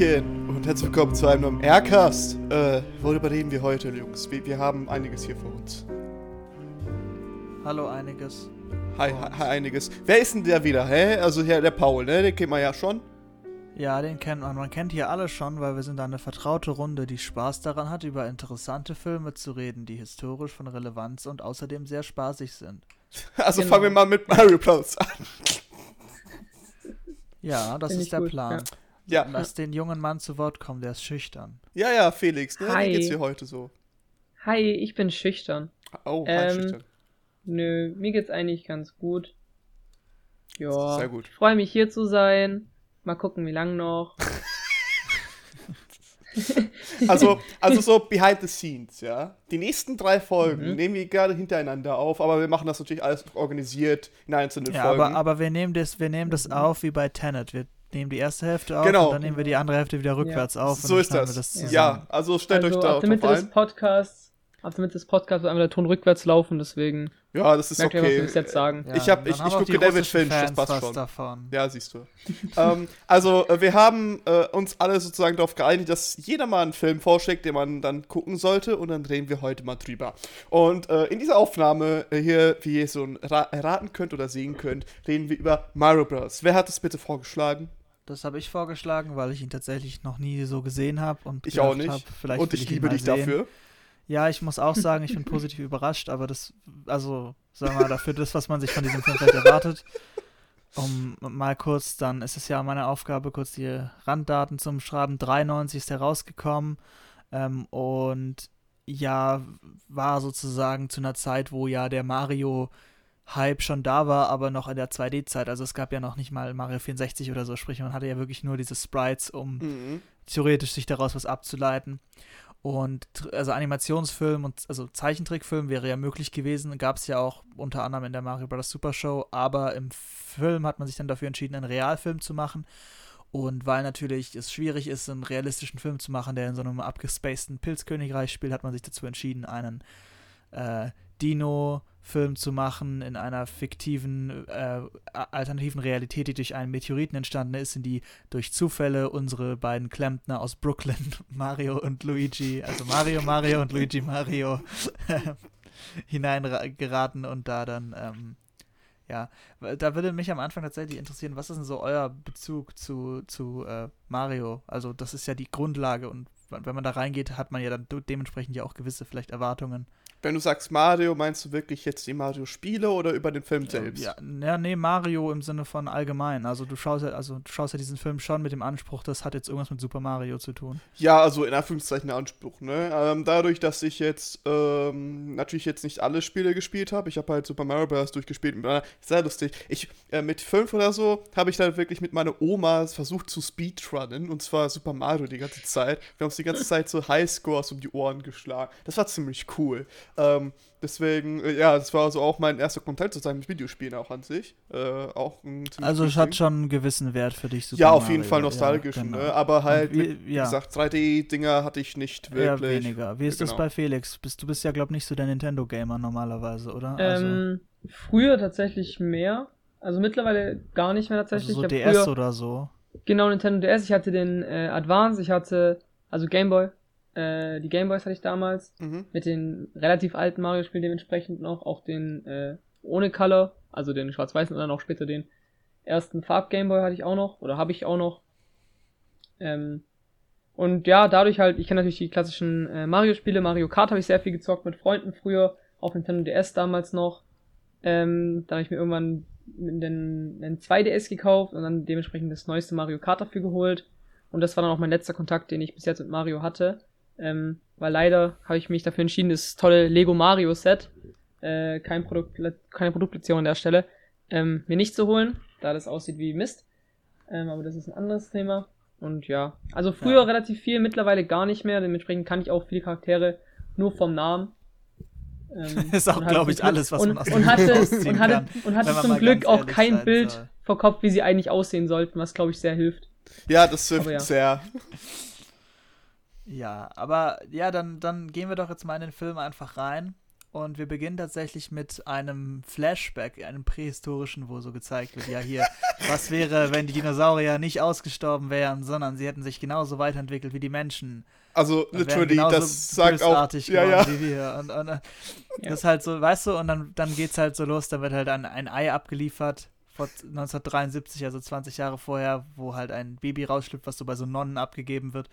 Hallöchen und herzlich willkommen zu einem neuen Aircast. Äh, worüber reden wir heute, Jungs? Wir, wir haben einiges hier vor uns. Hallo, einiges. Hi, hi, hi, einiges. Wer ist denn der wieder, hä? Also hier der Paul, ne? Den kennt man ja schon. Ja, den kennt man. Man kennt hier alle schon, weil wir sind eine vertraute Runde, die Spaß daran hat, über interessante Filme zu reden, die historisch von Relevanz und außerdem sehr spaßig sind. Also genau. fangen wir mal mit Mario Bros. an. Ja, das Find ist der gut. Plan. Ja. Lass den jungen Mann zu Wort kommen, der ist schüchtern. Ja, ja, Felix, ne? Hi. Wie geht's dir heute so? Hi, ich bin schüchtern. Oh, hi, ähm, schüchtern. Nö, mir geht's eigentlich ganz gut. Ja. Sehr gut. Ich freue mich hier zu sein. Mal gucken, wie lang noch. also, also so behind the scenes, ja. Die nächsten drei Folgen mhm. nehmen wir gerade hintereinander auf, aber wir machen das natürlich alles organisiert in einzelnen ja, Folgen. Aber, aber wir nehmen das, wir nehmen das auf wie bei Tenet. Wir nehmen die erste Hälfte auf genau. und dann nehmen wir die andere Hälfte wieder rückwärts ja. auf. So ist das. das ja, also stellt also euch da auf der Mitte des Podcasts ab damit das Podcast wird einmal der Ton rückwärts laufen, deswegen. Ja, das ist merkt okay. Ihr, was wir jetzt sagen. Ja, ich hab, ich, ich gucke David Finch, das passt schon. Davon. Ja, siehst du. ähm, also, äh, wir haben äh, uns alle sozusagen darauf geeinigt, dass jeder mal einen Film vorschlägt, den man dann gucken sollte und dann reden wir heute mal drüber. Und äh, in dieser Aufnahme äh, hier, wie ihr so erraten könnt oder sehen könnt, reden wir über Mario Bros. Wer hat das bitte vorgeschlagen? Das habe ich vorgeschlagen, weil ich ihn tatsächlich noch nie so gesehen habe und ich auch nicht. Hab, und ich, ich liebe dich sehen. dafür. Ja, ich muss auch sagen, ich bin positiv überrascht, aber das, also, sagen wir mal, dafür das, was man sich von diesem Film vielleicht erwartet. Um mal kurz, dann ist es ja meine Aufgabe, kurz die Randdaten zum Schreiben. 93 ist herausgekommen ähm, und ja, war sozusagen zu einer Zeit, wo ja der Mario Hype schon da war, aber noch in der 2D-Zeit. Also es gab ja noch nicht mal Mario 64 oder so, sprich man hatte ja wirklich nur diese Sprites, um mhm. theoretisch sich daraus was abzuleiten. Und also Animationsfilm und also Zeichentrickfilm wäre ja möglich gewesen, gab es ja auch unter anderem in der Mario Bros. Super Show, aber im Film hat man sich dann dafür entschieden, einen Realfilm zu machen. Und weil natürlich es schwierig ist, einen realistischen Film zu machen, der in so einem abgespaceden Pilzkönigreich spielt, hat man sich dazu entschieden, einen äh, Dino-Film zu machen in einer fiktiven, äh, alternativen Realität, die durch einen Meteoriten entstanden ist, in die durch Zufälle unsere beiden Klempner aus Brooklyn, Mario und Luigi, also Mario Mario und Luigi Mario, hineingeraten und da dann, ähm, ja, da würde mich am Anfang tatsächlich interessieren, was ist denn so euer Bezug zu, zu äh, Mario? Also das ist ja die Grundlage und wenn man da reingeht, hat man ja dann dementsprechend ja auch gewisse vielleicht Erwartungen. Wenn du sagst Mario, meinst du wirklich jetzt die Mario-Spiele oder über den Film selbst? Ja, ja, nee, Mario im Sinne von allgemein. Also du schaust ja, also du schaust ja diesen Film schon mit dem Anspruch, das hat jetzt irgendwas mit Super Mario zu tun. Ja, also in Anführungszeichen Anspruch, ne? Ähm, dadurch, dass ich jetzt ähm, natürlich jetzt nicht alle Spiele gespielt habe, ich habe halt Super Mario Bros. durchgespielt. Sehr lustig. Ich, äh, mit fünf oder so, habe ich dann wirklich mit meiner Oma versucht zu speedrunnen und zwar Super Mario die ganze Zeit. Wir haben uns die ganze Zeit so Highscores um die Ohren geschlagen. Das war ziemlich cool. Ähm, deswegen, äh, ja, das war also auch mein erster Kontakt sozusagen mit Videospielen auch an sich. Äh, auch also es hat schon einen gewissen Wert für dich. Super ja, auf jeden Fall nostalgisch, ja, genau. ne? aber halt, wie, wie ja. gesagt, 3D-Dinger hatte ich nicht wirklich. Ja, weniger. Wie ist genau. das bei Felix? Bist, du bist ja, glaube ich, nicht so der Nintendo-Gamer normalerweise, oder? Also ähm, also. Früher tatsächlich mehr. Also mittlerweile gar nicht mehr tatsächlich. Also so DS früher, oder so. Genau, Nintendo DS. Ich hatte den äh, Advance, ich hatte, also Game Boy, äh, die Gameboys hatte ich damals. Mhm. Mit den relativ alten Mario-Spielen dementsprechend noch. Auch den äh, ohne Color, also den schwarz-weißen und dann auch später den ersten Farb-Gameboy hatte ich auch noch. Oder habe ich auch noch. Ähm, und ja, dadurch halt, ich kenne natürlich die klassischen äh, Mario-Spiele. Mario Kart habe ich sehr viel gezockt mit Freunden früher. Auf Nintendo DS damals noch. Ähm, da habe ich mir irgendwann den, den 2DS gekauft und dann dementsprechend das neueste Mario Kart dafür geholt. Und das war dann auch mein letzter Kontakt, den ich bis jetzt mit Mario hatte. Ähm, weil leider habe ich mich dafür entschieden, das tolle Lego Mario Set, äh, kein Produkt, keine Produktplatzierung an der Stelle, ähm, mir nicht zu holen, da das aussieht wie Mist. Ähm, aber das ist ein anderes Thema. Und ja, also früher ja. relativ viel, mittlerweile gar nicht mehr. Dementsprechend kann ich auch viele Charaktere nur vom Namen. Ähm, ist auch, glaube ich, alles, was und, man aus und hatte, und hatte, und hatte zum Glück auch kein Bild soll. vor Kopf, wie sie eigentlich aussehen sollten, was, glaube ich, sehr hilft. Ja, das hilft ja. sehr. Ja, aber ja, dann, dann gehen wir doch jetzt mal in den Film einfach rein. und wir beginnen tatsächlich mit einem Flashback, einem prähistorischen, wo so gezeigt wird, ja hier, was wäre, wenn die Dinosaurier nicht ausgestorben wären, sondern sie hätten sich genauso weiterentwickelt wie die Menschen. Also literally, das sagt auch ja, ja. wie wir. Und, und, ja. das ist halt so, weißt du, und dann, dann geht's halt so los, da wird halt ein, ein Ei abgeliefert vor 1973, also 20 Jahre vorher, wo halt ein Baby rausschlüpft, was so bei so Nonnen abgegeben wird.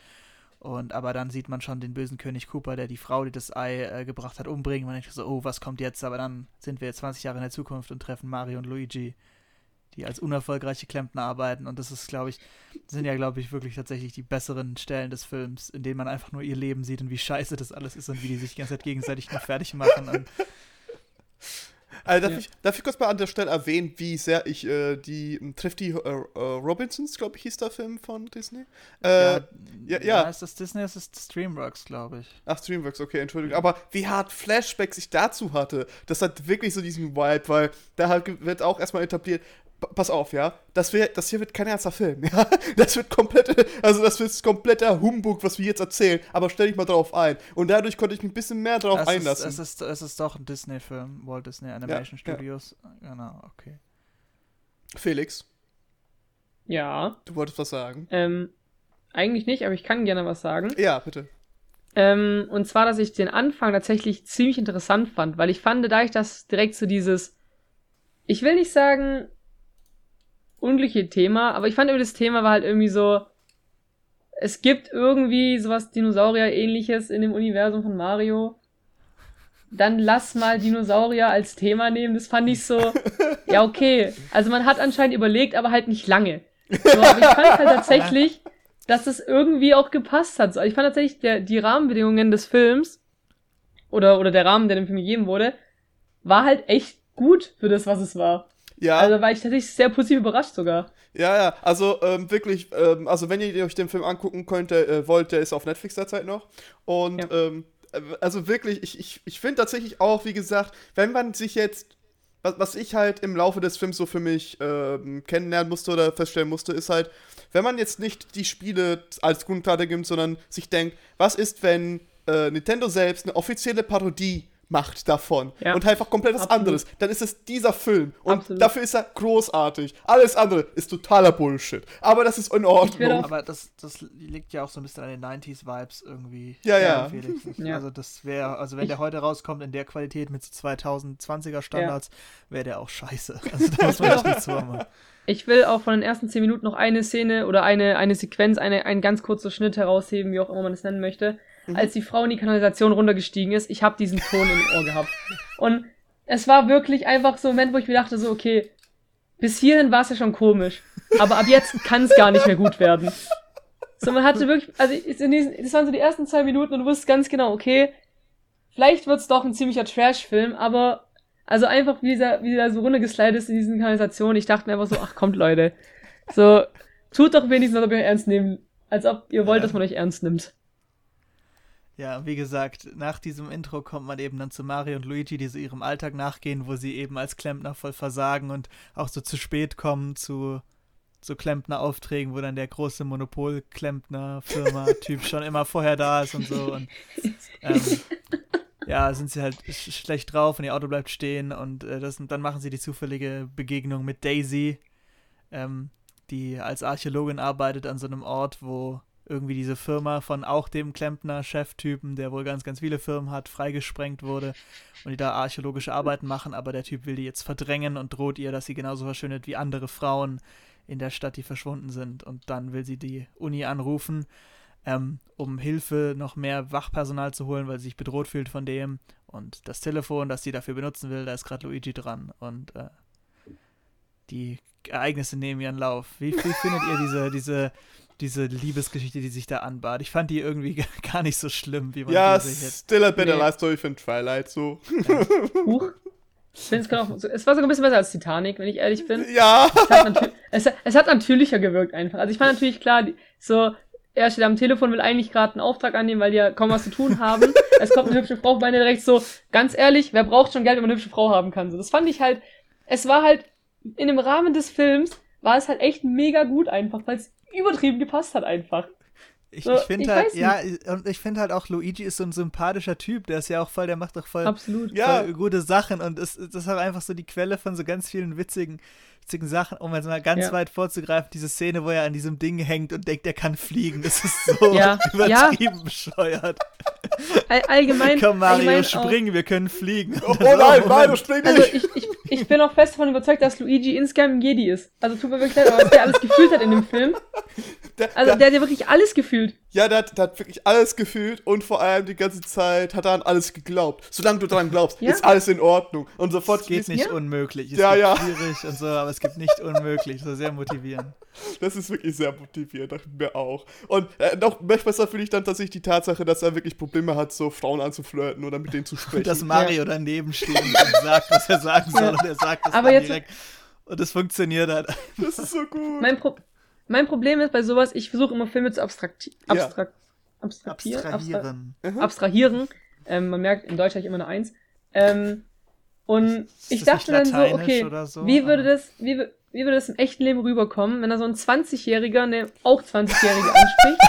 Und aber dann sieht man schon den bösen König Cooper, der die Frau, die das Ei äh, gebracht hat, umbringen. Man denkt so, oh, was kommt jetzt? Aber dann sind wir jetzt 20 Jahre in der Zukunft und treffen Mario und Luigi, die als unerfolgreiche Klempner arbeiten. Und das ist, glaube ich, sind ja, glaube ich, wirklich tatsächlich die besseren Stellen des Films, in denen man einfach nur ihr Leben sieht und wie scheiße das alles ist und wie die sich die ganze Zeit gegenseitig noch fertig machen. Und also darf, ja. ich, darf ich kurz mal an der Stelle erwähnen, wie sehr ich äh, die Thrifty äh, äh, Robinsons, glaube ich, hieß der Film von Disney. Äh, ja, ja, ja. Ist das Disney? Das ist Streamworks, glaube ich. Ach, Streamworks, okay, Entschuldigung. Aber wie hart Flashbacks ich dazu hatte, das hat wirklich so diesen Vibe, weil da halt wird auch erstmal etabliert, pass auf, ja, das, wär, das hier wird kein ernster Film, ja. Das wird komplett, also das wird kompletter Humbug, was wir jetzt erzählen, aber stell dich mal drauf ein. Und dadurch konnte ich mich ein bisschen mehr drauf es einlassen. Ist, es, ist, es ist doch ein Disney-Film, Walt Disney Animation ja, Studios. Ja. Genau, okay. Felix. Ja. Du wolltest was sagen? Ähm, eigentlich nicht, aber ich kann gerne was sagen. Ja, bitte. Ähm, und zwar, dass ich den Anfang tatsächlich ziemlich interessant fand, weil ich fand, da ich das direkt so dieses, ich will nicht sagen, unglückliche Thema, aber ich fand irgendwie das Thema war halt irgendwie so, es gibt irgendwie sowas Dinosaurier-ähnliches in dem Universum von Mario. Dann lass mal Dinosaurier als Thema nehmen. Das fand ich so, ja, okay. Also man hat anscheinend überlegt, aber halt nicht lange. So, aber ich fand halt tatsächlich, dass das irgendwie auch gepasst hat. ich fand tatsächlich der, die Rahmenbedingungen des Films oder, oder der Rahmen, der dem Film gegeben wurde, war halt echt gut für das, was es war. Ja. Also war ich tatsächlich sehr positiv überrascht sogar. Ja, ja, also ähm, wirklich, ähm, also wenn ihr euch den Film angucken könnt, äh, wollt, der ist auf Netflix derzeit noch. Und ja. ähm, äh, also wirklich, ich, ich, ich finde tatsächlich auch, wie gesagt, wenn man sich jetzt, was, was ich halt im Laufe des Films so für mich ähm, kennenlernen musste oder feststellen musste, ist halt, wenn man jetzt nicht die Spiele als Grundlage gibt, sondern sich denkt, was ist, wenn äh, Nintendo selbst eine offizielle Parodie macht davon ja. und einfach komplett was Absolut. anderes, dann ist es dieser Film und Absolut. dafür ist er großartig. Alles andere ist totaler Bullshit. Aber das ist in Ordnung. Aber das, das liegt ja auch so ein bisschen an den 90s Vibes irgendwie. Ja, ja. ja. Also das wäre, also wenn ich der heute rauskommt in der Qualität mit so 2020er Standards, ja. wäre der auch scheiße. Also da muss man echt nichts machen. Ich will auch von den ersten 10 Minuten noch eine Szene oder eine, eine Sequenz, eine, einen ganz kurzen Schnitt herausheben, wie auch immer man es nennen möchte mhm. als die Frau in die Kanalisation runtergestiegen ist. Ich habe diesen Ton im Ohr gehabt. Und es war wirklich einfach so ein Moment, wo ich mir dachte, so, okay, bis hierhin war es ja schon komisch. Aber ab jetzt kann es gar nicht mehr gut werden. So, man hatte wirklich, also in diesen, das waren so die ersten zwei Minuten und du wusstest ganz genau, okay, vielleicht wird's doch ein ziemlicher Trash-Film, aber also einfach wie dieser, wie der so runtergeslidet ist in diesen Kanalisationen, ich dachte mir einfach so, ach kommt Leute, so, tut doch wenigstens, als ob ihr euch ernst nehmen, als ob ihr wollt, dass man euch ernst nimmt. Ja, wie gesagt, nach diesem Intro kommt man eben dann zu Mario und Luigi, die so ihrem Alltag nachgehen, wo sie eben als Klempner voll versagen und auch so zu spät kommen zu so Klempner-Aufträgen, wo dann der große Monopol-Klempner-Firma-Typ schon immer vorher da ist und so. Und ähm, ja, sind sie halt sch schlecht drauf und ihr Auto bleibt stehen und, äh, das, und dann machen sie die zufällige Begegnung mit Daisy, ähm, die als Archäologin arbeitet an so einem Ort, wo irgendwie diese Firma von auch dem Klempner-Cheftypen, der wohl ganz, ganz viele Firmen hat, freigesprengt wurde und die da archäologische Arbeiten machen, aber der Typ will die jetzt verdrängen und droht ihr, dass sie genauso verschwindet wie andere Frauen in der Stadt, die verschwunden sind. Und dann will sie die Uni anrufen, ähm, um Hilfe, noch mehr Wachpersonal zu holen, weil sie sich bedroht fühlt von dem. Und das Telefon, das sie dafür benutzen will, da ist gerade Luigi dran. Und äh, die Ereignisse nehmen ihren Lauf. Wie, wie findet ihr diese, diese diese Liebesgeschichte, die sich da anbahnt. Ich fand die irgendwie gar nicht so schlimm, wie man Ja, still a better nee. life story für Twilight, so. Ja. Huch. Ich finde, es, auch, es war sogar ein bisschen besser als Titanic, wenn ich ehrlich bin. Ja. Es hat, es, es hat natürlicher gewirkt einfach. Also ich fand natürlich klar, so, er steht am Telefon, will eigentlich gerade einen Auftrag annehmen, weil die ja kaum was zu tun haben. es kommt eine hübsche Frau, meine direkt so, ganz ehrlich, wer braucht schon Geld, wenn man eine hübsche Frau haben kann? So, das fand ich halt, es war halt, in dem Rahmen des Films, war es halt echt mega gut einfach, weil es übertrieben gepasst hat einfach. Ich, so, ich finde halt, ja, und ich finde halt auch, Luigi ist so ein sympathischer Typ. Der ist ja auch voll, der macht doch voll, Absolut. voll ja. gute Sachen und ist, das ist halt einfach so die Quelle von so ganz vielen witzigen, witzigen Sachen, um jetzt mal ganz ja. weit vorzugreifen, diese Szene, wo er an diesem Ding hängt und denkt, er kann fliegen. Das ist so ja. übertrieben bescheuert. All, allgemein. Komm, Mario, allgemein springen, wir können fliegen. Oh, oh nein, Mario, spring nicht! Also ich, ich, ich bin auch fest davon überzeugt, dass Luigi insgeheim ein Jedi ist. Also tut mir wirklich leid, aber was der alles gefühlt hat in dem Film. Der, also der, der hat ja wirklich alles gefühlt. Ja, der hat, der hat wirklich alles gefühlt und vor allem die ganze Zeit hat er an alles geglaubt. Solange du daran glaubst, ja. ist alles in Ordnung. Und sofort es geht nicht ja? unmöglich. Es ja, ja. schwierig und so, aber es gibt nicht unmöglich. So sehr motivierend. Das ist wirklich sehr motivierend, dachte ich mir auch. Und äh, noch besser finde ich dann tatsächlich die Tatsache, dass er wirklich Probleme hat, so Frauen anzuflirten oder mit denen zu sprechen. Und dass Mario ja. daneben steht und sagt, was er sagen soll und er sagt das aber jetzt, direkt. Und es funktioniert halt. Das ist so gut. Mein, Pro mein Problem ist bei sowas, ich versuche immer Filme zu abstrakt abstrakt ja. abstrahieren. Abstrahieren. Abstra abstrahieren. Ähm, man merkt, in Deutsch habe ich immer eine Eins. Ähm, und ich dachte dann so, okay, so? wie würde das, wie, wie würde das im echten Leben rüberkommen, wenn er so ein 20-Jähriger, ne, auch 20-Jährige anspricht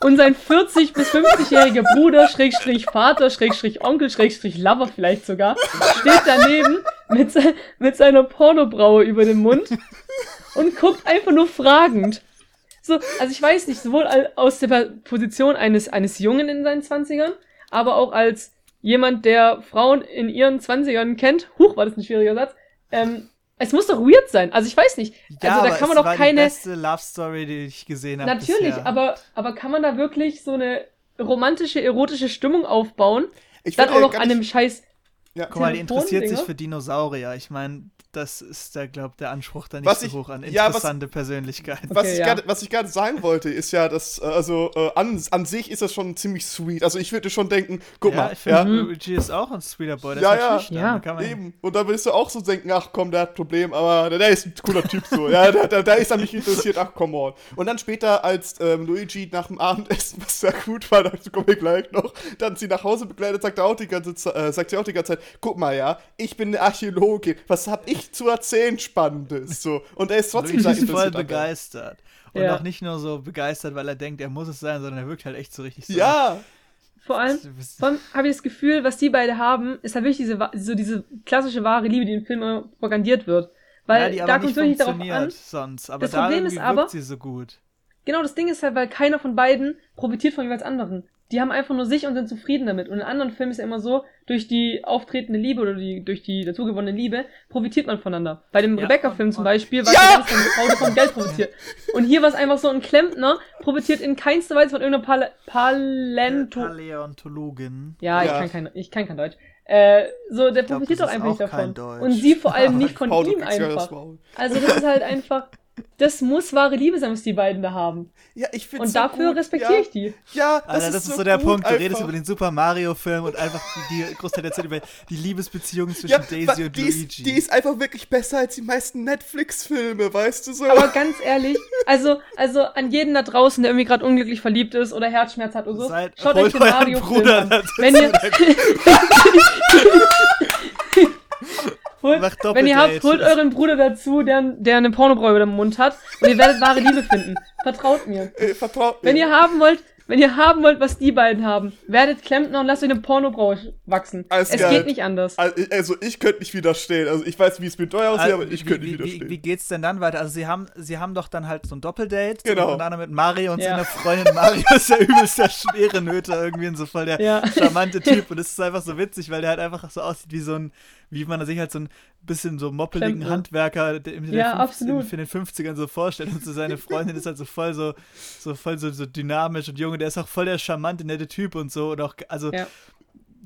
und sein 40- bis 50-jähriger Bruder, Schrägstrich Vater, Schrägstrich Onkel, Schrägstrich Lover vielleicht sogar, steht daneben mit, se mit seiner Pornobraue über dem Mund und guckt einfach nur fragend. So, also ich weiß nicht, sowohl aus der Position eines, eines Jungen in seinen 20ern, aber auch als jemand, der Frauen in ihren 20ern kennt, huch, war das ein schwieriger Satz, ähm, es muss doch weird sein. Also ich weiß nicht. Ja, also da kann man doch keine. Das ist die beste Love Story, die ich gesehen habe. Natürlich, bisher. aber aber kann man da wirklich so eine romantische, erotische Stimmung aufbauen? Ich dann auch noch an einem scheiß. Ja. Guck mal, die interessiert sich für Dinosaurier. Ich meine, das ist der, glaube der Anspruch da nicht was so ich, hoch an interessante ja, was, Persönlichkeit. Okay, was, ich ja. grad, was ich gerade sagen wollte, ist ja, dass, äh, also äh, an, an sich ist das schon ziemlich sweet. Also ich würde schon denken, guck ja, mal. Ich finde, ja, Luigi ist auch ein sweeter Boy. Der ja, ist ja, ja. eben. Und dann würdest du auch so denken, ach komm, der hat ein Problem, aber der, der ist ein cooler Typ so. ja, der, der, der ist an mich interessiert, ach come on. Und dann später, als ähm, Luigi nach dem Abendessen, was sehr gut war, dazu kommen wir gleich noch, dann sie nach Hause begleitet, sagt, er auch die ganze Zeit, äh, sagt sie auch die ganze Zeit, guck mal, ja, ich bin eine Archäologin, was hab ich zu erzählen? Spannendes. So. Und er ist trotzdem Luigi ist voll begeistert. Und ja. auch nicht nur so begeistert, weil er denkt, er muss es sein, sondern er wirkt halt echt so richtig so. Ja! Vor allem, allem habe ich das Gefühl, was die beide haben, ist halt wirklich diese, so diese klassische wahre Liebe, die im Film propagandiert wird. Weil ja, die da kommt wirklich darauf an. Sonst. Aber das Problem ist aber, sie so gut. Genau, das Ding ist halt, weil keiner von beiden profitiert von jeweils anderen die haben einfach nur sich und sind zufrieden damit. Und in anderen Filmen ist ja immer so, durch die auftretende Liebe oder die, durch die dazugewonnene Liebe profitiert man voneinander. Bei dem ja, Rebecca-Film zum Beispiel war ja! eine Frau, die von Geld profitiert. Und hier war es einfach so, ein Klempner profitiert in keinster Weise von irgendeiner Pal Palento Paläontologin. Ja, ja, ich kann kein, ich kann kein Deutsch. Äh, so, der profitiert glaub, doch einfach nicht davon. Und sie vor allem nicht von ihm einfach. Also das ist halt einfach, das muss wahre Liebe sein, was die beiden da haben. Ja, ich finde Und so dafür respektiere ja. ich die. Ja, das, Alter, ist, das ist so, so der Punkt. Du einfach. redest über den Super Mario-Film und einfach die, die Großteil der Zeit über die Liebesbeziehung zwischen ja, Daisy und die Luigi. Ist, die ist einfach wirklich besser als die meisten Netflix-Filme, weißt du so? Aber ganz ehrlich, also, also an jeden da draußen, der irgendwie gerade unglücklich verliebt ist oder Herzschmerz hat oder so, Seid, schaut euch den Mario-Film an. Wenn ihr... Holt, wenn ihr habt, holt euren Bruder dazu, der, der eine Pornobraue über dem Mund hat und ihr werdet wahre Liebe finden. Vertraut mir. Äh, vertraut mir. Wenn ihr haben wollt, wenn ihr haben wollt, was die beiden haben, werdet Klempner und lasst euch eine Pornobraue wachsen. Alles es geil. geht nicht anders. Also ich könnte nicht widerstehen. Also ich weiß, wie es mit euch aussieht, also, aber ich könnte nicht widerstehen. Wie, wie, geht's denn dann weiter? Also sie haben, sie haben doch dann halt so ein Doppeldate. Genau. Und dann mit Mario und ja. seiner Freundin. Mario ist ja übelst der schwere Nöte irgendwie und so voll der ja. charmante Typ. Und es ist einfach so witzig, weil der halt einfach so aussieht wie so ein, wie man sich halt so ein bisschen so moppeligen Klempner. Handwerker in ja, 50, für den 50ern so vorstellt. Und so seine Freundin ist halt so voll so, so voll so, so dynamisch und jung. Der ist auch voll der charmante, nette Typ und so. Und auch, also ja.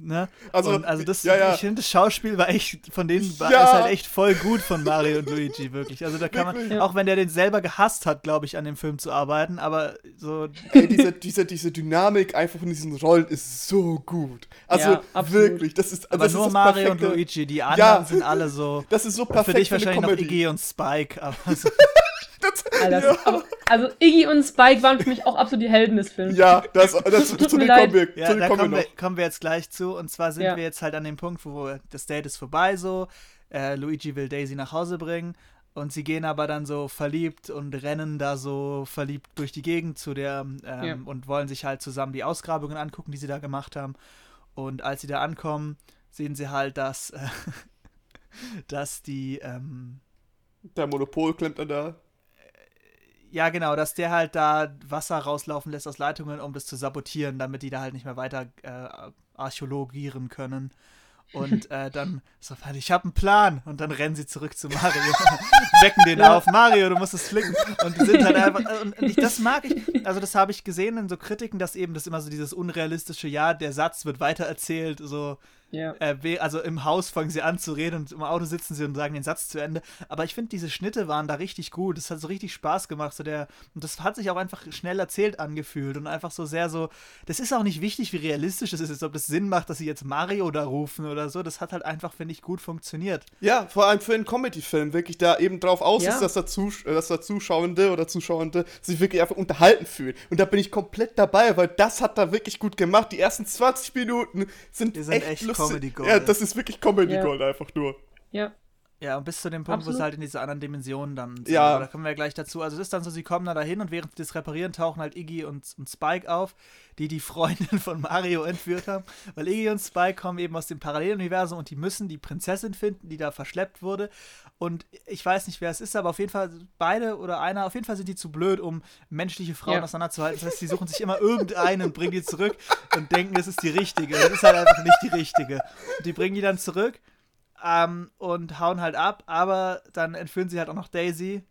Ne? Also, und also das, ja, ja. ich finde, das Schauspiel war echt, von denen war ja. es halt echt voll gut von Mario und Luigi, wirklich. Also da kann man, ja. auch wenn der den selber gehasst hat, glaube ich, an dem Film zu arbeiten, aber so. Ey, diese, diese, diese Dynamik einfach von diesen Rollen ist so gut. Also wirklich, das ist. Also aber das nur ist Mario perfekte. und Luigi, die anderen sind alle so. Das ist so perfekt. Für dich wahrscheinlich noch Iggy und Spike, aber so. Das, Alter, ja. aber, also Iggy und Spike waren für mich auch absolut die Helden des Films. Ja, das, das, Tut zu mir kommen wir, ja, da kommen wir, kommen wir jetzt gleich zu. Und zwar sind ja. wir jetzt halt an dem Punkt, wo das Date ist vorbei so. Äh, Luigi will Daisy nach Hause bringen. Und sie gehen aber dann so verliebt und rennen da so verliebt durch die Gegend zu der ähm, ja. und wollen sich halt zusammen die Ausgrabungen angucken, die sie da gemacht haben. Und als sie da ankommen, sehen sie halt, dass, äh, dass die. Ähm, der Monopol klemmt dann da. Ja, genau, dass der halt da Wasser rauslaufen lässt aus Leitungen, um das zu sabotieren, damit die da halt nicht mehr weiter äh, archäologieren können. Und äh, dann so, ich habe einen Plan. Und dann rennen sie zurück zu Mario, wecken den ja. auf. Mario, du musst es flicken. Und die sind halt einfach. Und ich, das mag ich. Also, das habe ich gesehen in so Kritiken, dass eben das immer so dieses unrealistische, ja, der Satz wird weitererzählt, so ja. Äh, also im Haus fangen sie an zu reden und im Auto sitzen sie und sagen den Satz zu Ende. Aber ich finde, diese Schnitte waren da richtig gut. Das hat so richtig Spaß gemacht. So der, und das hat sich auch einfach schnell erzählt angefühlt und einfach so sehr so. Das ist auch nicht wichtig, wie realistisch das ist, ob das Sinn macht, dass sie jetzt Mario da rufen oder so. Das hat halt einfach, finde ich, gut funktioniert. Ja, vor allem für einen Comedy-Film wirklich da eben drauf aus ja. ist, dass der, Zus dass der Zuschauende oder Zuschauende sich wirklich einfach unterhalten fühlt. Und da bin ich komplett dabei, weil das hat da wirklich gut gemacht. Die ersten 20 Minuten sind, sind echt, echt lustig. Comedy Gold. Ja, das ist wirklich Comedy ja. Gold einfach nur. Ja. Ja, und bis zu dem Punkt, Absolut. wo sie halt in diese anderen Dimensionen dann sind. Ja. Da kommen wir gleich dazu. Also es ist dann so, sie kommen da dahin und während sie das reparieren, tauchen halt Iggy und, und Spike auf, die die Freundin von Mario entführt haben. Weil Iggy und Spike kommen eben aus dem Paralleluniversum und die müssen die Prinzessin finden, die da verschleppt wurde. Und ich weiß nicht, wer es ist, aber auf jeden Fall beide oder einer, auf jeden Fall sind die zu blöd, um menschliche Frauen ja. auseinanderzuhalten. Das heißt, sie suchen sich immer irgendeinen und bringen die zurück und denken, das ist die richtige. Das ist halt einfach nicht die richtige. Und die bringen die dann zurück ähm, und hauen halt ab, aber dann entführen sie halt auch noch Daisy.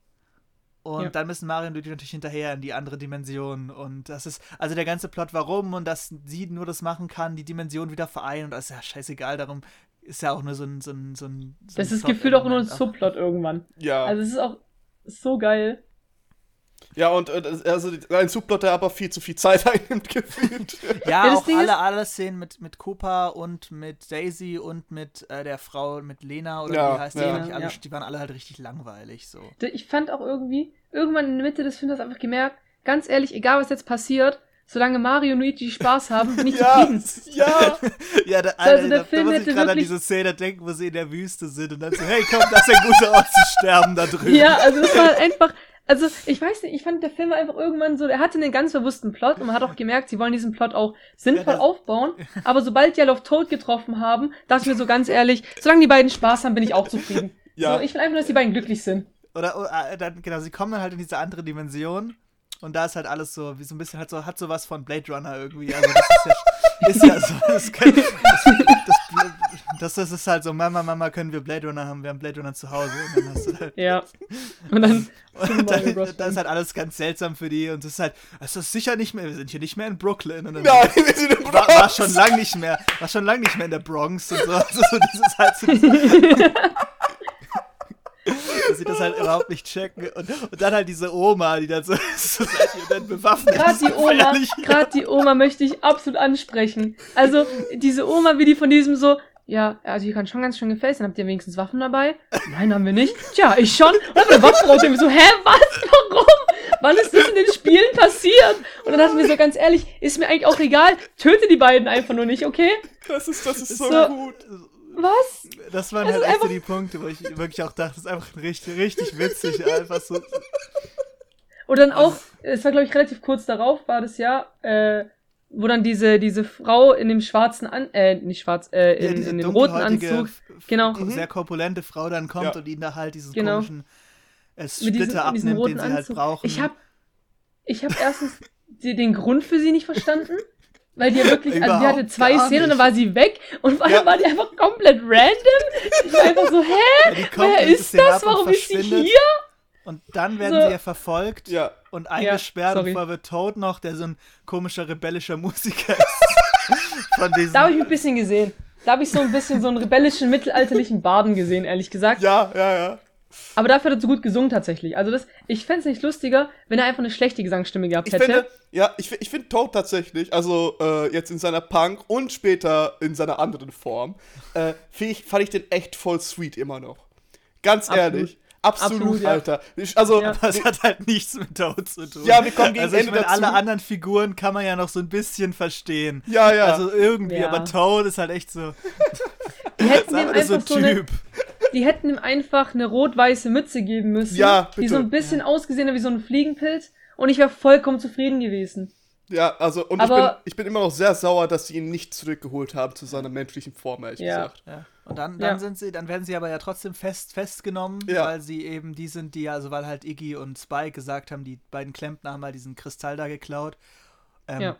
Und ja. dann müssen Mario und Luigi natürlich hinterher in die andere Dimension. Und das ist, also der ganze Plot, warum und dass sie nur das machen kann, die Dimension wieder vereinen. Und das ist ja scheißegal, darum ist ja auch nur so ein. So ein, so ein so das ist gefühlt auch nur ein Subplot irgendwann. Ja. Also es ist auch so geil. Ja, und äh, also ein Subplot, der aber viel zu viel Zeit einnimmt, gefühlt. ja, ja auch alle, alle Szenen mit, mit Cooper und mit Daisy und mit äh, der Frau, mit Lena oder ja, wie heißt die, ja. die, alle, ja. die waren alle halt richtig langweilig. so. Ich fand auch irgendwie, irgendwann in der Mitte des Films einfach gemerkt, ganz ehrlich, egal was jetzt passiert, solange Mario und Luigi Spaß haben, bin ich ja, zufrieden. Ja, ja, da, also der da, Film da muss ich gerade an diese Szene denken, wo sie in der Wüste sind und dann so, hey, komm, das ist ein guter Ort zu sterben da drüben. Ja, also es war einfach, also ich weiß nicht, ich fand der Film einfach irgendwann so, er hatte einen ganz bewussten Plot und man hat auch gemerkt, sie wollen diesen Plot auch sinnvoll aufbauen, aber sobald die alle auf Tod getroffen haben, dachte ich mir so ganz ehrlich, solange die beiden Spaß haben, bin ich auch zufrieden. Ja. So, ich will einfach, dass die beiden glücklich sind. Oder, oder dann, genau, sie kommen dann halt in diese andere Dimension und da ist halt alles so, wie so ein bisschen, hat so, hat so was von Blade Runner irgendwie. Also das ist ja, ist ja so, das, kann, das, das, das, ist halt so, Mama, Mama, können wir Blade Runner haben? Wir haben Blade Runner zu Hause. Und dann hast du halt, ja. Und dann, und dann, dann ist halt alles ganz seltsam für die und es ist halt, es ist sicher nicht mehr, wir sind hier nicht mehr in Brooklyn. Und dann Nein, wir sind in Bronx. War, war schon lang nicht mehr, war schon lang nicht mehr in der Bronx und so. Also so dieses halt so, dass sie das halt überhaupt nicht checken. Und, und dann halt diese Oma, die dann so, so und dann bewaffnet Gerade die Oma, gerade die Oma möchte ich absolut ansprechen. Also, diese Oma, wie die von diesem so, ja, also die kann schon ganz schön gefällt sein. Habt ihr wenigstens Waffen dabei? Nein, haben wir nicht. Tja, ich schon. Und dann eine Waffe raus. Und so, hä, was? Warum? Wann ist das in den Spielen passiert? Und dann dachten wir so, ganz ehrlich, ist mir eigentlich auch egal. Töte die beiden einfach nur nicht, okay? Das ist, das ist so, so gut. Was? Das waren das halt echt so die Punkte, wo ich wirklich auch dachte, das ist einfach richtig, richtig witzig. einfach so. Und dann auch, es war glaube ich relativ kurz darauf, war das ja, äh, wo dann diese, diese Frau in dem schwarzen An äh, nicht schwarz, äh, in, ja, in dem roten Anzug, genau. Sehr korpulente Frau dann kommt ja. und ihnen da halt diesen genau. komischen äh, Splitter diesen, abnimmt, den sie halt Anzug. halt brauchen. Ich hab, ich hab erstens die, den Grund für sie nicht verstanden. Weil die ja wirklich, also die hatte zwei Szenen und dann war sie weg und vor allem ja. war die einfach komplett random. Ich war einfach so, hä? Ja, Wer ist das? Warum ist sie hier? Und dann werden so. sie ja verfolgt ja. und eingesperrt ja, und vorher wird Toad noch, der so ein komischer rebellischer Musiker ist. Von diesem da habe ich ein bisschen gesehen. Da habe ich so ein bisschen so einen rebellischen mittelalterlichen Baden gesehen, ehrlich gesagt. Ja, ja, ja. Aber dafür hat er so gut gesungen tatsächlich. Also das, ich fände es nicht lustiger, wenn er einfach eine schlechte Gesangsstimme gehabt ich hätte. Finde, ja, ich, ich finde Toad tatsächlich, also äh, jetzt in seiner Punk und später in seiner anderen Form, äh, ich, fand ich den echt voll sweet immer noch. Ganz Absolut. ehrlich. Absolut, Absolut Alter. Ja. Also, ja. das hat halt nichts mit Toad zu tun. Ja, wir kommen gegen also, Ende dazu. alle anderen Figuren kann man ja noch so ein bisschen verstehen. Ja, ja. Also irgendwie, ja. aber Toad ist halt echt so. Die hätten ihm einfach so, eine, die hätten ihm einfach eine rot-weiße Mütze geben müssen. Ja, bitte. Die so ein bisschen ja. ausgesehen hat wie so ein Fliegenpilz. Und ich wäre vollkommen zufrieden gewesen. Ja, also, und Aber- ich, bin, ich bin immer noch sehr sauer, dass sie ihn nicht zurückgeholt haben zu seiner menschlichen Form, ehrlich Ja. gesagt. Ja. Und dann, Ja. dann sind sie, dann werden sie aber ja trotzdem fest festgenommen, Ja. weil sie eben die sind, die, also weil halt Iggy und Spike gesagt haben, die beiden Klempner haben mal diesen Kristall da geklaut. Ähm, Ja.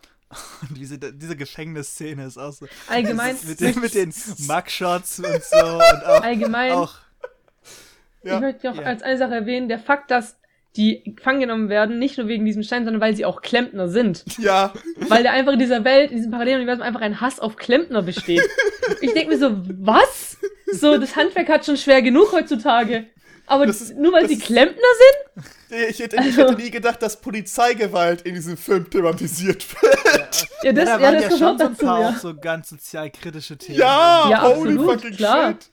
Und diese, diese Gefängnisszene ist auch so. Allgemein, Mit den, mit den Mugshots und so und auch, allgemein auch Ja. Ich möchte noch Ja. als eine Sache erwähnen, der Fakt, dass die gefangen genommen werden, nicht nur wegen diesem Stein, sondern weil sie auch Klempner sind. Ja, Weil da einfach in dieser Welt, in diesem Paralleluniversum einfach ein Hass auf Klempner besteht. Ich denke mir so, was? So, das Handwerk hat schon schwer genug heutzutage. Aber Das ist- nur weil das sie Klempner sind? ich hätte, ich Also- hätte nie gedacht, dass Polizeigewalt in diesem Film thematisiert wird. Ja, das, ja, ja, da waren das ja kommt schon auch so ein paar ja. auch so ganz sozialkritische Themen. Ja, Ja, holy absolut, fucking klar. shit.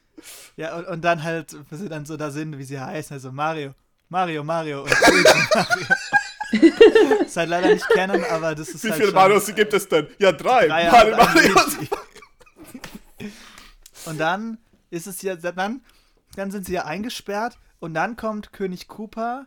Ja, und, und dann halt, wenn sie dann so da sind, wie sie heißen, also Mario. Mario, Mario und Luigi Mario. ist halt leider nicht kennen, aber das ist Wie halt viele Marios gibt es denn? Ja, drei. Drei Mario, und ein Mario. Luigi. Und dann ist es ja, dann, dann sind sie ja eingesperrt und dann kommt König Koopa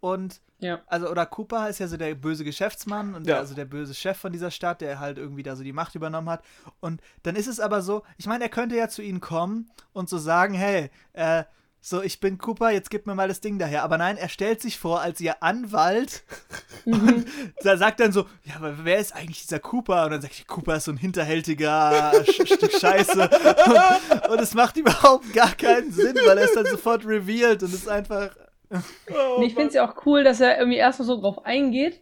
und Ja. also oder Cooper ist ja so der böse Geschäftsmann und Ja. der, also der böse Chef von dieser Stadt, der halt irgendwie da so die Macht übernommen hat. Und dann ist es aber so, ich meine, er könnte ja zu ihnen kommen und so sagen, hey, äh, so, ich bin Cooper, jetzt gib mir mal das Ding daher. Aber nein, er stellt sich vor als ihr Anwalt und da sagt dann so, ja, aber wer ist eigentlich dieser Cooper? Und dann sagt ich, Cooper ist so ein hinterhältiger Sch Stück Scheiße. Und, und es macht überhaupt gar keinen Sinn, weil er ist dann sofort revealed und ist einfach. Oh, ich finde es ja auch cool, dass er irgendwie erstmal so drauf eingeht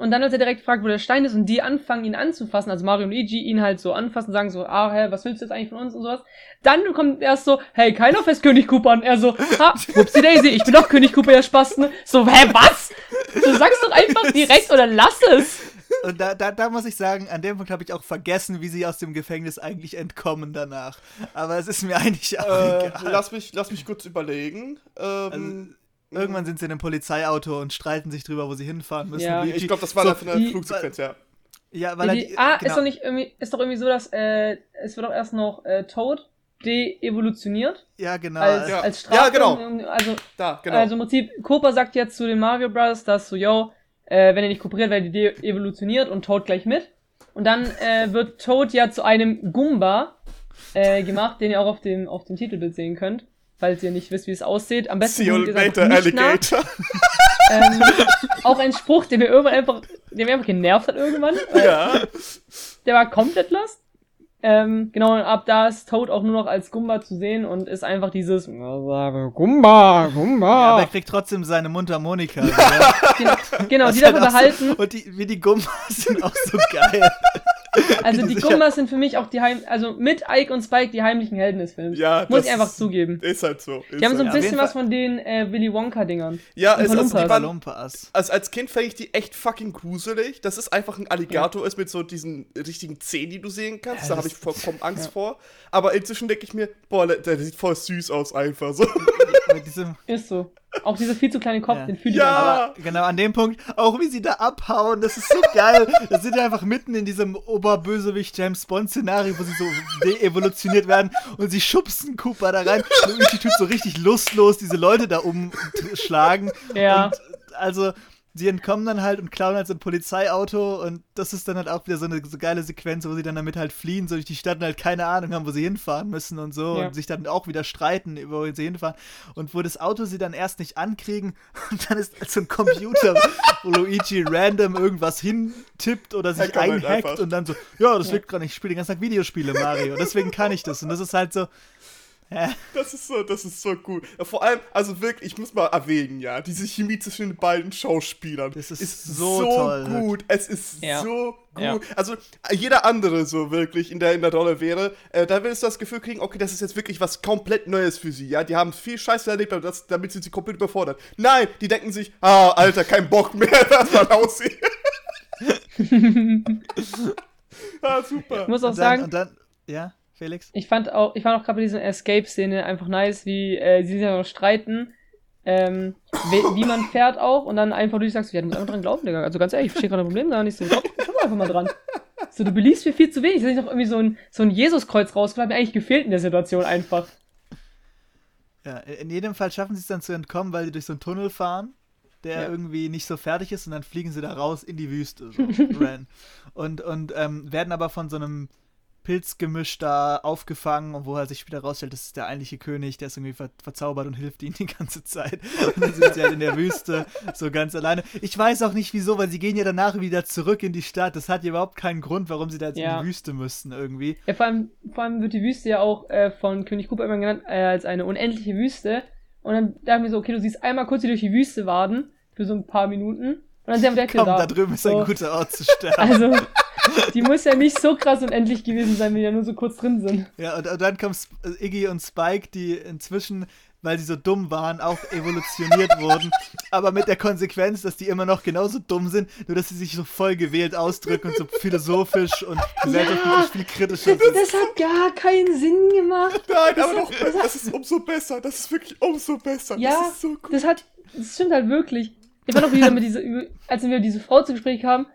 und dann, als er direkt fragt, wo der Stein ist und die anfangen, ihn anzufassen, also Mario und Luigi ihn halt so anfassen, sagen so, ah, hä, was willst du jetzt eigentlich von uns und sowas. Dann kommt erst so, hey, keiner fest König Cooper und er so, ha, Whoopsie Daisy, ich bin doch König Cooper, ihr Spasten. So, hä, was? Du sagst doch einfach direkt oder lass es. Und da, da, da muss ich sagen, an dem Punkt habe ich auch vergessen, wie sie aus dem Gefängnis eigentlich entkommen danach. Aber es ist mir eigentlich auch Äh, egal. lass, mich, lass mich kurz überlegen. Ähm, Also, Irgendwann sind sie in einem Polizeiauto und streiten sich drüber, wo sie hinfahren müssen. Ja. Ich glaube, das war so, eine die- Flugsequenz, ja. Ja, weil er Die, die, ah, genau. ist doch nicht irgendwie, ist doch irgendwie so, dass, äh, es wird doch erst noch, äh, Toad de-evolutioniert. Ja, genau. Als, Ja. als Strafe. Ja, genau. Also, Da, genau. Also im Prinzip, Cooper sagt jetzt zu den Mario Brothers, dass so, yo, äh, wenn ihr nicht kooperiert, werdet ihr evolutioniert und Toad gleich mit. Und dann äh, wird Toad ja zu einem Goomba äh, gemacht, den ihr auch auf dem, auf dem Titelbild sehen könnt. Falls ihr nicht wisst, wie es aussieht. Am besten See you later. Alligator. Ähm, auch ein Spruch, der mir irgendwann einfach, der mir einfach genervt hat irgendwann. Ja. Der war komplett lost. Ähm, genau, und ab da ist Toad auch nur noch als Goomba zu sehen und ist einfach dieses Goomba, Goomba. ja, aber er kriegt trotzdem seine Mundharmonika. ja. Genau, genau Das die halt darüber auch so- behalten. Und die, wie die Gummas sind auch so geil. Also die. Gumbas sind für mich auch die Heim, also mit Ike und Spike die heimlichen Helden des Films. Ja, Muss ich einfach zugeben. Ist halt so. Ist Die haben so ein bisschen was von den äh, Willy Wonka-Dingern. Ja, es, also, die waren, Lumpas. also als Kind fand ich die echt fucking gruselig. Das ist einfach ein Alligator ist mit so diesen richtigen Zähnen, die du sehen kannst. Ja, da habe ich vollkommen Angst vor. Aber inzwischen denke ich mir, boah, der, der sieht voll süß aus einfach so. Ist so. Auch dieser viel zu kleine Kopf, Ja. den fühle ich Ja. aber genau an dem Punkt, auch wie sie da abhauen, das ist so geil. Da sind wir einfach mitten in diesem Oberbösewicht James Bond Szenario, wo sie so de-evolutioniert werden und sie schubsen Cooper da rein. Luigi tut so richtig lustlos diese Leute da umschlagen. Ja. Und also, sie entkommen dann halt und klauen halt so ein Polizeiauto und das ist dann halt auch wieder so eine so geile Sequenz, wo sie dann damit halt fliehen, so durch die Stadt und halt keine Ahnung haben, wo sie hinfahren müssen und so Ja. und sich dann auch wieder streiten, wo sie hinfahren und wo das Auto sie dann erst nicht ankriegen und dann ist halt so ein Computer, wo Luigi random irgendwas hintippt oder sich halt einhackt einfach. und dann so, ja, das liegt gerade nicht, ich spiele den ganzen Tag Videospiele, Mario, deswegen kann ich das und das ist halt so? Das ist so, das ist so gut. Vor allem, also wirklich, ich muss mal erwähnen, ja, diese Chemie zwischen den beiden Schauspielern Das ist so toll, gut. Es ist Ja. so gut. Ja. Also jeder andere so wirklich in der, in der Rolle wäre, äh, da willst du das Gefühl kriegen, okay, das ist jetzt wirklich was komplett Neues für sie. Ja, die haben viel Scheiße erlebt, aber das, damit sind sie komplett überfordert. Nein, die denken sich, ah, Alter, kein Bock mehr, das mal aussehen. ah, super. Ich muss auch Und dann, sagen, und dann, ja, Felix? ich fand auch, ich fand auch gerade bei dieser Escape-Szene einfach nice, wie äh, sie sich noch streiten, ähm, wie, wie man fährt auch und dann einfach durch sagst, ja, du musst einfach dran glauben, Digga. Also ganz ehrlich, ich verstehe gerade ein Problem gar nicht so. Glaub, glaub einfach mal dran. So, du beliebst mir viel zu wenig. Da ist noch irgendwie so ein, so ein Jesuskreuz hat mir eigentlich gefehlt in der Situation einfach. Ja, in jedem Fall schaffen sie es dann zu entkommen, weil sie durch so einen Tunnel fahren, der ja. irgendwie nicht so fertig ist und dann fliegen sie da raus in die Wüste. So, und und ähm, werden aber von so einem Pilzgemisch da aufgefangen und wo er sich wieder rausstellt, das ist der eigentliche König, der ist irgendwie ver verzaubert und hilft ihnen die ganze Zeit. Und dann sind sie halt in der Wüste so ganz alleine. Ich weiß auch nicht wieso, weil sie gehen ja danach wieder zurück in die Stadt. Das hat ja überhaupt keinen Grund, warum sie da jetzt ja. in die Wüste müssten irgendwie. Ja, vor allem, vor allem wird die Wüste ja auch äh, von König Cooper immer genannt äh, als eine unendliche Wüste. Und dann dachte ich mir so, okay, du siehst einmal kurz durch die Wüste waden für so ein paar Minuten. Und dann sind wir Komm, da. da drüben ist so. ein guter Ort zu sterben. Also, die muss ja nicht so krass unendlich gewesen sein, wenn die ja nur so kurz drin sind. Ja, und, und dann kommen äh, Iggy und Spike, die inzwischen, weil sie so dumm waren, auch evolutioniert wurden. Aber mit der Konsequenz, dass die immer noch genauso dumm sind, nur dass sie sich so voll gewählt ausdrücken und so philosophisch und ja, viel kritischer sind. Das hat gar keinen Sinn gemacht. Nein, das aber hat, doch, das, das ist umso besser. Das ist wirklich umso besser. Ja, das ist so gut. Das hat, das stimmt halt wirklich. Ich war noch wieder mit dieser, als wir diese Frau zu Gespräch haben,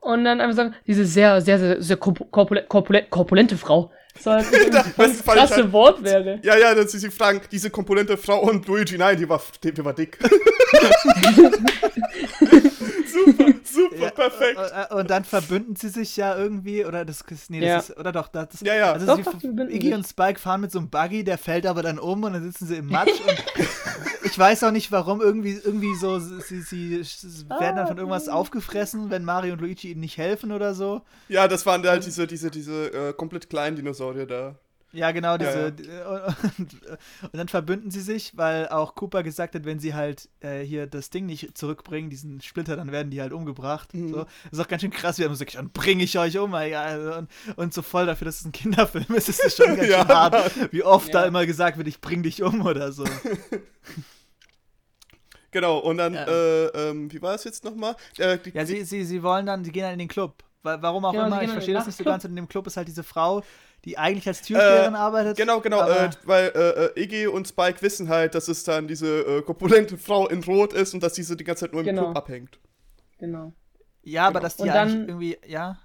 und dann einfach sagen, diese sehr, sehr, sehr, sehr korpulente, korpulente, korpulente Frau. So als das das krasse halt, Wort wäre. Ja, ja, dass sie sich fragen, diese korpulente Frau und Luigi, nein, die war, die, die war dick. super, super, ja, perfekt. Äh, äh, und dann verbünden sie sich ja irgendwie, oder das ist, nee, das ja. ist, oder doch, das ist, ja, ja. Also doch, sie, doch, Iggy und Spike fahren mit so einem Buggy, der fällt aber dann um und dann sitzen sie im Matsch und ich weiß auch nicht, warum irgendwie, irgendwie so, sie, sie, sie werden dann von irgendwas ah. aufgefressen, wenn Mario und Luigi ihnen nicht helfen oder so. Ja, das waren halt diese, diese, diese äh, komplett kleinen Dinosaurier da. Ja, genau, diese. Ja, ja. Und, und, dann verbünden sie sich, weil auch Cooper gesagt hat, wenn sie halt äh, hier das Ding nicht zurückbringen, diesen Splitter, dann werden die halt umgebracht. Mhm. So. Das ist auch ganz schön krass, wie er sagt, dann bringe ich euch um. Ja, und, und so voll dafür, dass es ein Kinderfilm ist, ist es schon ganz ja, schön hart, wie oft da immer gesagt wird, ich bring dich um oder so. genau, und dann, äh, ähm, wie war es jetzt nochmal? Äh, ja, sie, sie, sie wollen dann, sie gehen dann in den Club. Warum auch immer, ich verstehe das nicht so ganz. Und in dem Club ist halt diese Frau, die eigentlich als Türsteherin äh, arbeitet. Genau, genau, äh, weil äh, Iggy und Spike wissen halt, dass es dann diese äh, korpulente Frau in Rot ist und dass diese die ganze Zeit nur im genau. Club abhängt. Genau. Ja, aber genau. dass die und dann, irgendwie, ja.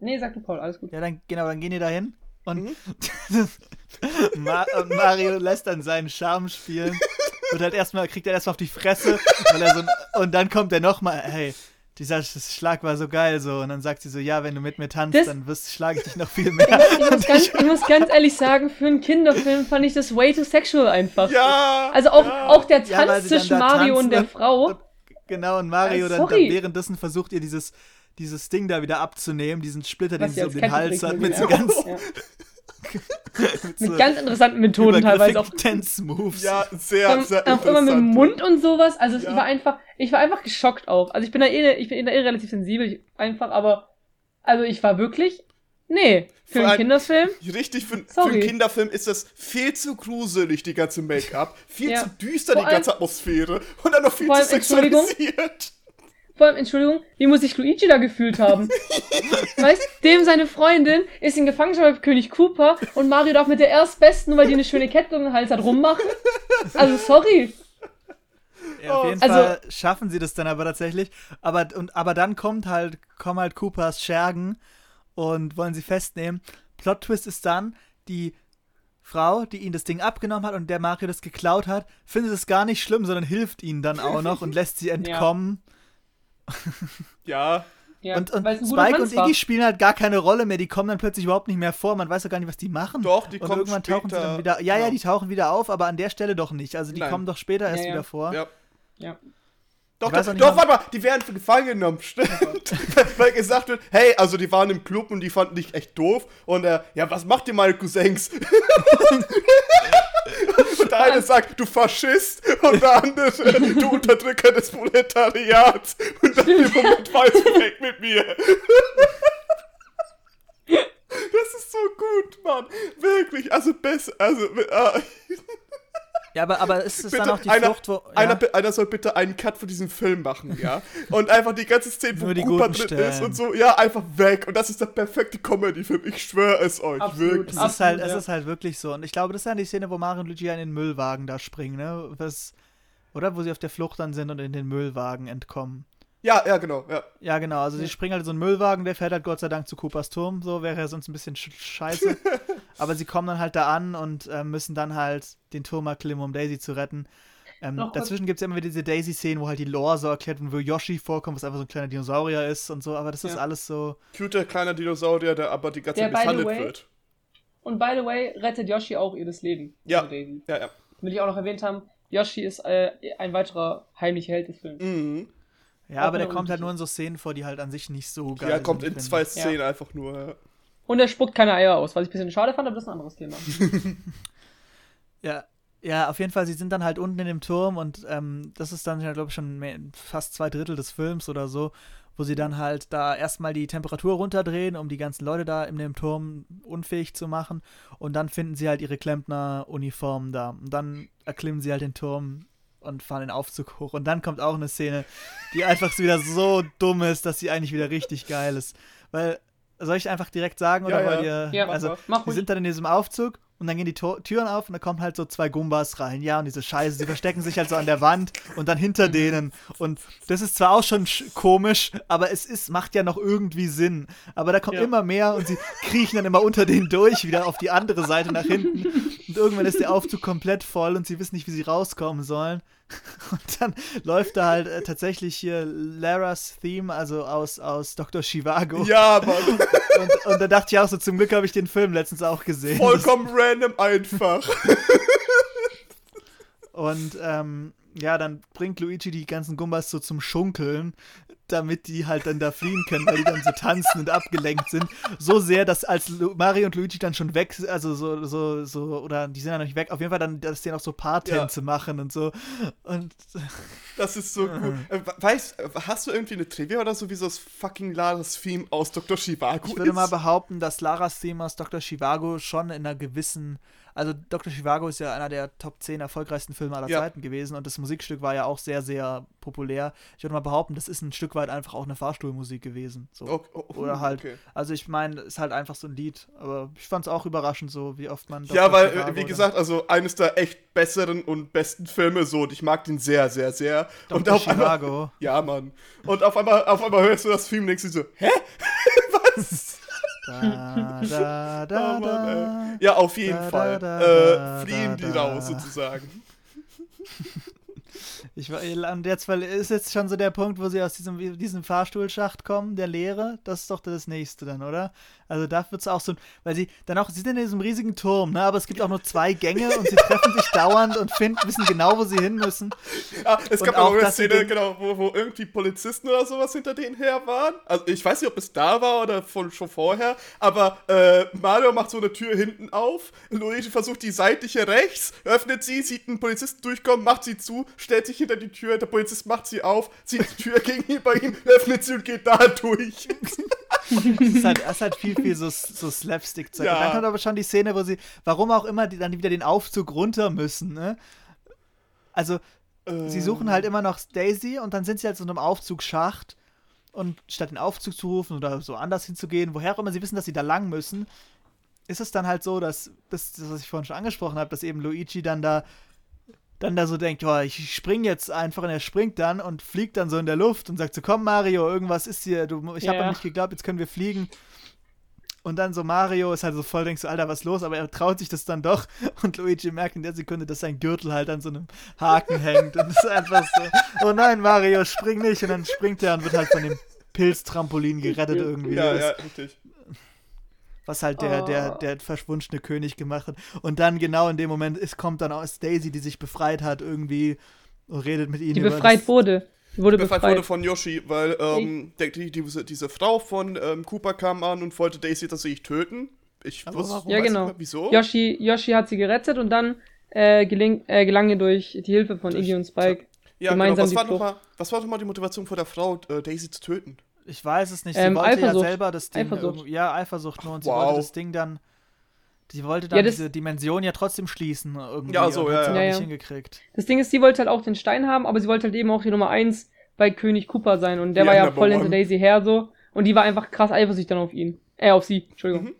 Nee, sag du Paul, alles gut. Ja, dann, genau, dann gehen die da hin und mhm. Ma Mario lässt dann seinen Charme spielen und halt erstmal, kriegt er erstmal auf die Fresse, weil er so, und dann kommt er nochmal, hey, dieser Schlag war so geil so und dann sagt sie so, ja, wenn du mit mir tanzt, das, dann wirst, schlage ich dich noch viel mehr. Ich, ich, muss ganz, ich, muss ganz, ehrlich sagen, für einen Kinderfilm fand ich das way too sexual einfach. Ja! Also auch, ja. auch der Tanz ja, zwischen Mario und der Frau. Und, genau, und Mario äh, dann, dann, währenddessen versucht ihr dieses, dieses Ding da wieder abzunehmen, diesen Splitter, den sie um den Hals hat, mit so ganz... Mit, ganz interessanten Methoden teilweise auch. Dance Moves. Ja, sehr, sehr Auch immer mit dem Mund und sowas. Also ja. ich war einfach, ich war einfach geschockt auch. Also ich bin da eh, ich bin da eh relativ sensibel, ich, einfach, aber also ich war wirklich, nee, für, für einen Kinderfilm. Richtig, für, für, einen Kinderfilm ist das viel zu gruselig, die ganze Make-up, viel ja. zu düster, Vor die ganze Atmosphäre und dann noch viel zu sexualisiert. Vor allem, Entschuldigung, wie muss sich Luigi da gefühlt haben? weißt, dem seine Freundin ist in Gefangenschaft bei König Cooper und Mario darf mit der Erstbesten, weil die eine schöne Kette um den Hals hat, rummachen. Also, sorry. Ja, auf jeden also, Fall schaffen sie das dann aber tatsächlich. Aber, und, aber dann kommt halt, kommen halt Coopers Schergen und wollen sie festnehmen. Plot Twist ist dann, die Frau, die ihnen das Ding abgenommen hat und der Mario das geklaut hat, findet es gar nicht schlimm, sondern hilft ihnen dann auch noch und lässt sie entkommen. Ja. ja. Ja, und, und Spike und Iggy spielen halt gar keine Rolle mehr. Die kommen dann plötzlich überhaupt nicht mehr vor. Man weiß doch gar nicht, was die machen. Doch, die und kommen irgendwann später. tauchen sie dann wieder. Ja, ja, die tauchen wieder auf, aber an der Stelle doch nicht. Also die Nein. kommen doch später erst ja, ja. wieder vor. Ja. Ja. Doch, doch, doch warte mal, die werden gefangen genommen, stimmt. Weil gesagt wird, hey, also die waren im Club und die fanden dich echt doof. Und äh, ja, was macht ihr meine Cousins? Der eine sagt, du Faschist, und der andere, du Unterdrücker des Proletariats. Und dann im Moment weiß weg mit mir. Das ist so gut, Mann. Wirklich, also besser, also. Äh, ja, aber, aber ist es bitte, dann auch die einer, Flucht, wo. Ja? Einer, einer soll bitte einen Cut für diesen Film machen, ja? Und einfach die ganze Szene, wo Cooper drin Stellen. ist und so, ja, einfach weg. Und das ist der perfekte Comedy-Film. Ich schwöre es euch, Absolut. wirklich. Es ist, halt, ja. es ist halt wirklich so. Und ich glaube, das ist ja die Szene, wo Mario und Luigi in den Müllwagen da springen, ne? Das, oder? Wo sie auf der Flucht dann sind und in den Müllwagen entkommen. Ja, ja, genau, ja. Ja, genau. Also, sie springen halt in so einen Müllwagen, der fährt halt Gott sei Dank zu Coopers Turm. So wäre er sonst ein bisschen scheiße. Aber sie kommen dann halt da an und äh, müssen dann halt den Turm erklimmen, um Daisy zu retten. Ähm, dazwischen gibt es ja immer wieder diese Daisy-Szenen, wo halt die Lore so erklärt wird, wo Yoshi vorkommt, was einfach so ein kleiner Dinosaurier ist und so, aber das ja. ist alles so. Cuter kleiner Dinosaurier, der aber die ganze Zeit misshandelt wird. Und by the way, rettet Yoshi auch ihr das Leben. Ja. Also Daisy. Ja, ja. Will ich auch noch erwähnt haben, Yoshi ist äh, ein weiterer heimlicher Held des Films. Mhm. Ja, aber der kommt halt nur in so Szenen vor, die halt an sich nicht so geil sind. Ja, kommt in zwei Szenen ja. einfach nur, ja. Und er spuckt keine Eier aus, was ich ein bisschen schade fand, aber das ist ein anderes Thema. ja, ja, auf jeden Fall, sie sind dann halt unten in dem Turm und ähm, das ist dann, glaube ich, schon mehr, fast zwei Drittel des Films oder so, wo sie dann halt da erstmal die Temperatur runterdrehen, um die ganzen Leute da in dem Turm unfähig zu machen. Und dann finden sie halt ihre Klempner-Uniformen da. Und dann erklimmen sie halt den Turm und fahren den Aufzug hoch. Und dann kommt auch eine Szene, die einfach wieder so dumm ist, dass sie eigentlich wieder richtig geil ist. Weil, soll ich einfach direkt sagen, oder ja, weil ja. ihr. Ja, also, wir sind dann in diesem Aufzug und dann gehen die Tor Türen auf und da kommen halt so zwei Gumbas rein. Ja, und diese Scheiße, sie verstecken sich halt so an der Wand und dann hinter denen. Und das ist zwar auch schon komisch, aber es ist, macht ja noch irgendwie Sinn. Aber da kommt ja. immer mehr und sie kriechen dann immer unter denen durch, wieder auf die andere Seite nach hinten. Und irgendwann ist der Aufzug komplett voll und sie wissen nicht, wie sie rauskommen sollen. Und dann läuft da halt äh, tatsächlich hier Laras Theme, also aus, aus Dr. Chivago. Ja, Mann. Und, und da dachte ich auch so, zum Glück habe ich den Film letztens auch gesehen. Vollkommen das, random einfach. Und ähm, ja, dann bringt Luigi die ganzen Gumbas so zum Schunkeln damit die halt dann da fliehen können, weil die dann so tanzen und abgelenkt sind. So sehr, dass als Mario und Luigi dann schon weg, also so, so, so, oder die sind ja noch nicht weg, auf jeden Fall dann, dass die noch so Paartänze ja. machen und so. Und das ist so gut. Äh, weißt, hast du irgendwie eine Trivia oder so, wie so das fucking Laras Theme aus Dr. Chivago Ich würde ist? mal behaupten, dass Laras Theme aus Dr. Chivago schon in einer gewissen also Dr. Chivago ist ja einer der Top 10 erfolgreichsten Filme aller ja. Zeiten gewesen und das Musikstück war ja auch sehr, sehr populär. Ich würde mal behaupten, das ist ein Stück weit einfach auch eine Fahrstuhlmusik gewesen. So. Okay. Oh, Oder halt, okay. also ich meine, ist halt einfach so ein Lied, aber ich fand es auch überraschend so, wie oft man. Dr. Ja, weil, Chivago wie gesagt, also eines der echt besseren und besten Filme so und ich mag den sehr, sehr, sehr. Dr. Und auf Chivago. Einmal, ja, Mann. Und auf einmal, auf einmal hörst du das Film und denkst du so, hä? Was? Da, da, da, oh Mann, ja, auf jeden Fall. äh, fliehen die raus, sozusagen. Ich war, und jetzt weil ist jetzt schon so der Punkt, wo sie aus diesem, diesem Fahrstuhlschacht kommen, der leere. Das ist doch das nächste dann, oder? Also da wird es auch so, weil sie dann auch, sie sind in diesem riesigen Turm, ne? Aber es gibt auch nur zwei Gänge und sie treffen sich dauernd und finden, wissen genau, wo sie hin müssen. Ja, es gab auch eine Szene, genau, wo, wo irgendwie Polizisten oder sowas hinter denen her waren. Also ich weiß nicht, ob es da war oder von, schon vorher, aber äh, Mario macht so eine Tür hinten auf, Luigi versucht die seitliche rechts, öffnet sie, sieht einen Polizisten durchkommen, macht sie zu, stellt sich hinter die Tür, der Polizist macht sie auf, zieht die Tür gegenüber ihm, öffnet sie und geht da durch. das, ist halt, ist halt viel, viel so, so Slapstick-Zeug. Ja. dann kommt aber schon die Szene, wo sie, warum auch immer, die dann wieder den Aufzug runter müssen, ne? Also, äh. sie suchen halt immer noch Daisy und dann sind sie halt so in einem Aufzugsschacht und statt den Aufzug zu rufen oder so anders hinzugehen, woher auch immer sie wissen, dass sie da lang müssen, ist es dann halt so, dass das, was ich vorhin schon angesprochen habe, dass eben Luigi dann da dann da so denkt, oh, ich spring jetzt einfach und er springt dann und fliegt dann so in der Luft und sagt so, komm Mario, irgendwas ist hier, du, ich yeah. habe an mich geglaubt, jetzt können wir fliegen. Und dann so Mario ist halt so voll, denkst du, Alter, was ist los? Aber er traut sich das dann doch. Und Luigi merkt in der Sekunde, dass sein Gürtel halt an so einem Haken hängt. Und es ist einfach so, oh nein, Mario, spring nicht. Und dann springt er und wird halt von dem Pilztrampolin gerettet irgendwie. Ja, ja, richtig was halt der, oh. der, der verschwundene König gemacht hat. Und dann genau in dem Moment ist, kommt dann aus Daisy, die sich befreit hat, irgendwie und redet mit ihnen. Die befreit wurde. Die wurde befreit, befreit wurde von Yoshi, weil ähm, der, die, diese, diese Frau von ähm, Cooper kam an und wollte Daisy tatsächlich töten. Ich wusste, warum, ja, genau. Nicht, wieso? Yoshi, Yoshi hat sie gerettet und dann äh, geling, äh, gelang ihr durch die Hilfe von Iggy und Spike ja, gemeinsam genau. was, war noch mal, was war nochmal die Motivation von der Frau, äh, Daisy zu töten? Ich weiß es nicht. Sie ähm, wollte Eifersucht. ja selber das Ding. Eifersucht. Ja, Eifersucht nur. Und sie wow. wollte das Ding dann. Sie wollte dann ja, diese Dimension ja trotzdem schließen. Irgendwie ja, so, ja, ja. ja, nicht hingekriegt. Das Ding ist, sie wollte halt auch den Stein haben, aber sie wollte halt eben auch die Nummer 1 bei König Cooper sein. Und der ja, war ja voll hinter Daisy her so. Und die war einfach krass eifersüchtig dann auf ihn. Äh, auf sie. Entschuldigung. Mhm.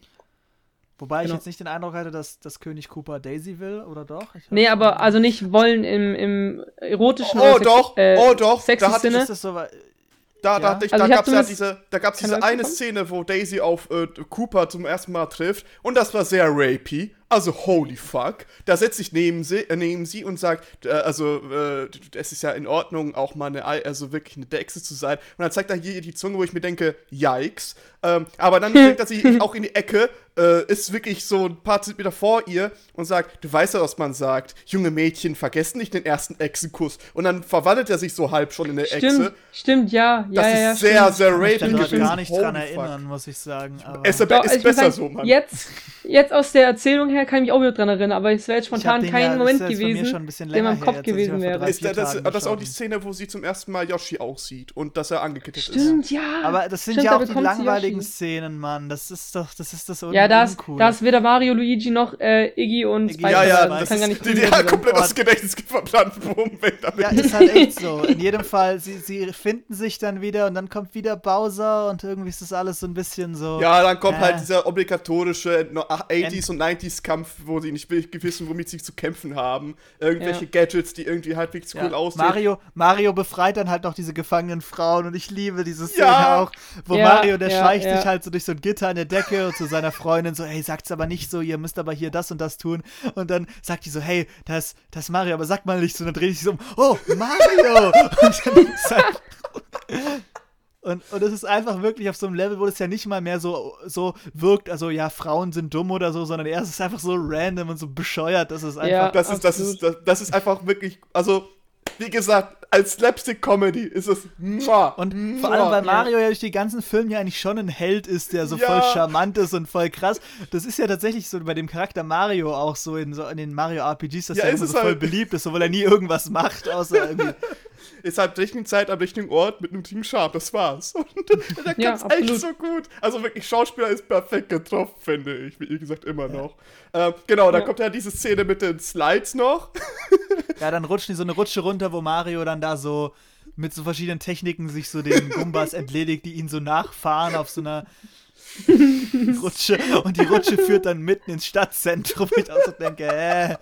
Wobei genau. ich jetzt nicht den Eindruck hatte, dass, dass König Cooper Daisy will, oder doch? nee, aber also nicht wollen im, im erotischen Oh, oh doch, äh, oh doch, sexy Sinne. So, Da, da, also da gab es ja diese, da gab's diese eine Szene, wo Daisy auf äh, Cooper zum ersten Mal trifft. Und das war sehr rapey. Also holy fuck. Da setzt sich neben sie, äh, neben sie und sagt, äh, also äh, es ist ja in Ordnung, auch mal eine, also wirklich eine Dexe zu sein. Und dann zeigt er hier die Zunge, wo ich mir denke, yikes. Ähm, aber dann bringt er sich auch in die Ecke, äh, ist wirklich so ein paar Zentimeter vor ihr und sagt, du weißt ja, was man sagt. Junge Mädchen vergessen nicht den ersten Echsenkuss. Und dann verwandelt er sich so halb schon in eine stimmt, Echse. Stimmt, ja. Das ja, ist ja, sehr, stimmt. sehr rapey gewesen. Ich kann gar nicht Holy dran fuck. erinnern, muss ich sagen. Aber Es ist, Doch, ist ich besser so, Mann. Jetzt, jetzt aus der Erzählung her kann ich mich auch wieder dran erinnern, aber es wäre jetzt spontan kein ja- Moment das gewesen, schon ein bisschen der in meinem Kopf her, gewesen wäre. Ist, das, das, das ist auch die. Szene, wo sie zum ersten Mal Yoshi aussieht und dass er angekettet ist. Stimmt, ja. Aber das sind Stimmt, ja auch die langweiligen Yoshi. Szenen, Mann. Das ist doch, das ist das Ja, da ist, weder Mario, Luigi noch äh, Iggy und Iggy. Ja, ja, dabei. das kann ist, gar nicht die, werden. komplett aus Gedächtnis verbrannt. Boom, weg damit. Ja, ist halt echt so. In jedem Fall, sie, sie finden sich dann wieder und dann kommt wieder Bowser und irgendwie ist das alles so ein bisschen so. Ja, dann kommt Äh. halt dieser obligatorische no- ach, 80s und 90s Kampf, wo sie nicht wirklich wissen, womit sie zu kämpfen haben. Irgendwelche Ja. Gadgets, die irgendwie halbwegs Ja, cool aussehen. Mario, Mario befreit dann halt noch diese gefangenen Frauen und ich liebe diese Szene Ja. auch, wo Ja, Mario, der ja, schleicht ja. sich halt so durch so ein Gitter in der Decke und zu seiner Freundin so, hey, sagt's aber nicht so, ihr müsst aber hier das und das tun. Und dann sagt die so, hey, das, das ist Mario, aber sag mal nicht so. Und dann dreht sich so um, oh, Mario! und dann ist halt und, und es ist einfach wirklich auf so einem Level, wo es ja nicht mal mehr so, so wirkt, also ja, Frauen sind dumm oder so, sondern eher es ist einfach so random und so bescheuert, dass es einfach. Ja. das, ist, das, ist, das, das ist einfach wirklich, also, wie gesagt, als Slapstick-Comedy ist es. Und muah. vor allem, weil Mario ja durch die ganzen Filme ja eigentlich schon ein Held ist, der so Ja. voll charmant ist und voll krass. Das ist ja tatsächlich so bei dem Charakter Mario auch so in, so in den Mario-RPGs, dass Ja, er ist immer es so voll halt. beliebt ist, obwohl er nie irgendwas macht, außer irgendwie. ist halt richtigen Zeit am richtigen Ort mit einem Team Sharp, das war's. Und der Ja, kann's echt so gut. Also wirklich, Schauspieler ist perfekt getroffen, finde ich, wie gesagt, immer noch. Ähm, genau, da Ja. kommt ja diese Szene mit den Slides noch. Ja, dann rutschen die so eine Rutsche runter, wo Mario dann da so mit so verschiedenen Techniken sich so den Gumbas entledigt, die ihn so nachfahren auf so einer Rutsche. Und die Rutsche führt dann mitten ins Stadtzentrum, wo ich auch so denke, äh.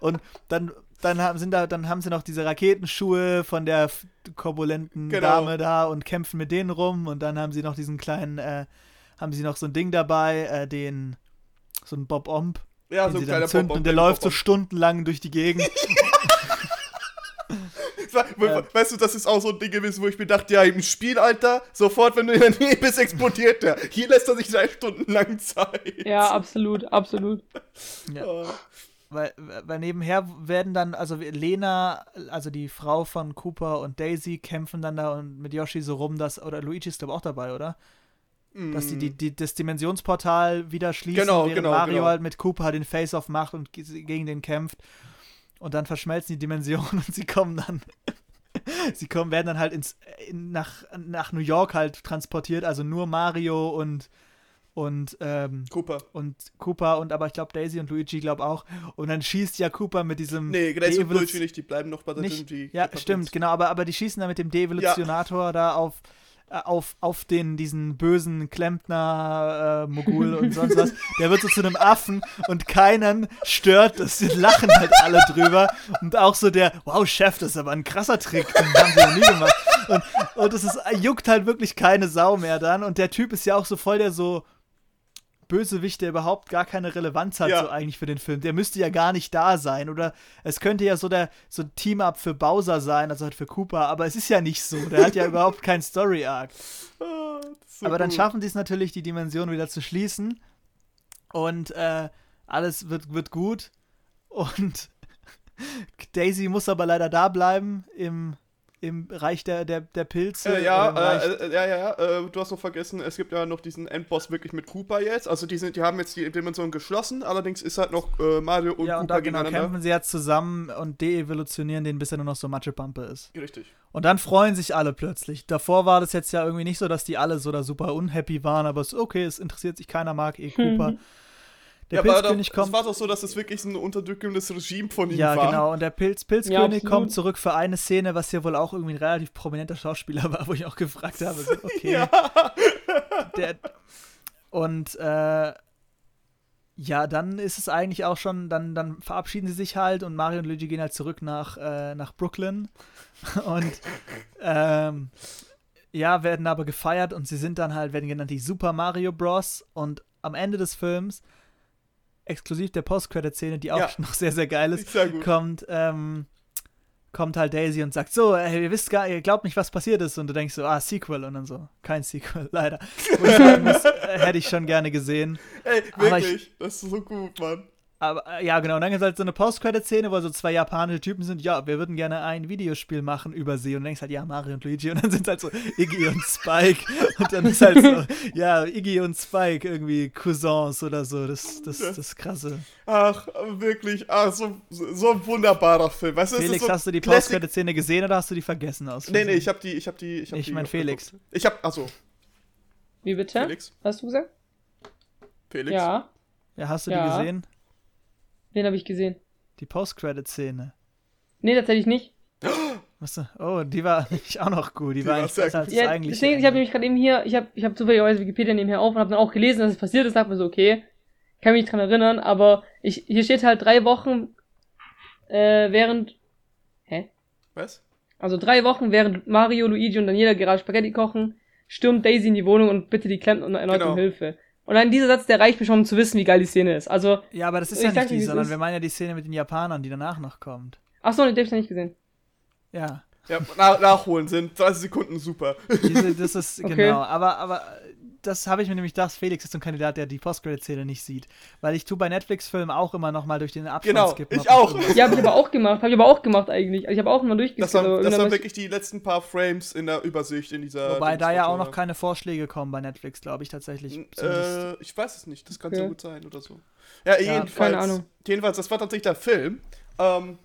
Und dann, dann, haben, sind da, dann haben sie noch diese Raketenschuhe von der korpulenten Genau. Dame da und kämpfen mit denen rum. Und dann haben sie noch diesen kleinen, äh, haben sie noch so ein Ding dabei, äh, den, so ein Bob-Omb, Ja, den so ein kleiner zünden. Pop-up, Und der läuft so Pop-up. stundenlang durch die Gegend. We- Weißt du, das ist auch so ein Ding gewesen, wo ich mir dachte, ja, im Spiel, Alter, sofort, wenn du in der Nähe bist, explodiert der. Hier lässt er sich drei Stunden lang Zeit. Ja, absolut, absolut. Ja. Weil, weil nebenher werden dann, also Lena, also die Frau von Cooper und Daisy kämpfen dann da und mit Yoshi so rum, dass, oder Luigi ist glaube ich auch dabei, oder? Dass die, die, die das Dimensionsportal wieder schließen, Genau, während genau, Mario genau. halt mit Cooper den Face-Off macht und ge- gegen den kämpft. Und dann verschmelzen die Dimensionen und sie kommen dann, sie kommen, werden dann halt ins, in, nach, nach New York halt transportiert, also nur Mario und, und, ähm, Cooper. und Cooper und aber ich glaube Daisy und Luigi glaube auch und dann schießt ja Cooper mit diesem Nee, Daisy und Luigi nicht, die bleiben noch bei der nicht, die ja die- stimmt genau aber aber die schießen dann mit dem Devolutionator da auf äh, auf, auf den, diesen bösen Klempner, äh, Mogul und sonst was. Der wird so zu einem Affen und keinen stört das. Die lachen halt alle drüber. Und auch so der, wow, Chef, das ist aber ein krasser Trick. Den haben sie noch nie gemacht. Und, und es ist, juckt halt wirklich keine Sau mehr dann. Und der Typ ist ja auch so voll der so Bösewicht, der überhaupt gar keine Relevanz hat, Ja. so eigentlich für den Film. Der müsste ja gar nicht da sein. Oder es könnte ja so der so ein Team-Up für Bowser sein, also halt für Cooper, aber es ist ja nicht so. Der hat ja überhaupt keinen Story-Arc. Ist so aber dann gut. schaffen sie es natürlich, die Dimension wieder zu schließen. Und äh, alles wird, wird gut. Und Daisy muss aber leider da bleiben im, im Reich der, der, der Pilze. Äh, ja, Reich- äh, äh, ja, ja, ja, äh, du hast noch vergessen, es gibt ja noch diesen Endboss wirklich mit Cooper jetzt. Also die, sind, die haben jetzt die Dimension geschlossen, allerdings ist halt noch äh, Mario und ja, und Cooper da genau gegeneinander. kämpfen sie jetzt zusammen und deevolutionieren den, bis er nur noch so Matschepampe ist. Richtig. Und dann freuen sich alle plötzlich. Davor war das jetzt ja irgendwie nicht so, dass die alle so da super unhappy waren, aber es ist okay, es interessiert sich keiner, mag eh Cooper. Der ja, aber Pilzkönig doch, kommt. Es war doch so, dass es wirklich so ein unterdrückendes Regime von ihm Ja, war. genau. Und der Pilz, Ja, Pilzkönig absolut. kommt zurück für eine Szene, was ja wohl auch irgendwie ein relativ prominenter Schauspieler war, wo ich auch gefragt habe, so, okay. Ja. Der, und äh, ja, dann ist es eigentlich auch schon, dann, dann verabschieden sie sich halt und Mario und Luigi gehen halt zurück nach, äh, nach Brooklyn. Und ähm, Ja, werden aber gefeiert und sie sind dann halt, werden genannt die Super Mario Bros. Und am Ende des Films, exklusiv der Post-Credit-Szene, die auch ja, noch sehr, sehr geil ist, sehr kommt, ähm, kommt halt Daisy und sagt, so, ihr wisst gar, ihr glaubt nicht, was passiert ist. Und du denkst so, ah, Sequel. Und dann so, kein Sequel, leider. Muss, äh, hätte ich schon gerne gesehen. Ey, wirklich, ich, das ist so gut, Mann. Aber äh, ja, genau. Und dann gibt es halt so eine Post-Credit-Szene, wo so zwei japanische Typen sind. Ja, wir würden gerne ein Videospiel machen über sie. Und du denkst halt, ja, Mario und Luigi. Und dann sind halt so Iggy und Spike. und dann ist halt so, ja, Iggy und Spike irgendwie Cousins oder so. Das, das, das, das krasse. Ach, wirklich. Ach, so, so ein wunderbarer Film. Weißt, Felix, so hast du die Post-Credit-Szene gesehen oder hast du die vergessen aus? Nee, nee, ich hab die, ich hab die, ich hab Ich meine Felix. Ich hab, achso. Wie bitte? Felix. Hast du gesagt? Felix? Ja. Ja, hast du ja. die gesehen? Wen habe ich gesehen? Die Post-Credit-Szene. Nee, tatsächlich nicht. Was, oh, die war nicht auch noch gut. Die, die war eigentlich besser als ja, eigentlich. Deswegen, ich habe nämlich gerade eben hier, ich habe ich hab zufälligerweise Wikipedia nebenher auf und habe dann auch gelesen, dass es passiert ist. Dachte mir so, okay, kann mich nicht dran erinnern, aber ich, hier steht halt drei Wochen äh, während. Hä? Was? Also drei Wochen während Mario, Luigi und Daniela gerade Spaghetti kochen, stürmt Daisy in die Wohnung und bittet die Klempner erneut genau. um Hilfe. Und dann dieser Satz, der reicht mir schon, um zu wissen, wie geil die Szene ist. Also. Ja, aber das ist ja nicht die, sondern wir meinen ja die Szene mit den Japanern, die danach noch kommt. Achso, die hab ich noch nicht gesehen. Ja. Ja, nach, nachholen sind 30 Sekunden super. Diese, das ist, okay. genau. Aber, aber das habe ich mir nämlich gedacht, Felix ist so ein Kandidat, der die Post-Credit-Szene nicht sieht. Weil ich tue bei Netflix-Filmen auch immer noch mal durch den Abstand genau, skippen. ich auch. Ja, habe ich aber auch gemacht. Habe ich aber auch gemacht eigentlich. Ich habe auch immer durchgeskippt. Das waren, das waren wirklich die letzten paar Frames in der Übersicht in dieser... Wobei da ja auch noch keine Vorschläge kommen bei Netflix, glaube ich tatsächlich. Äh, ich weiß es nicht. Das kann okay. so gut sein oder so. Ja, jedenfalls. Ja, keine Ahnung. Jedenfalls, das war tatsächlich der Film. Ähm,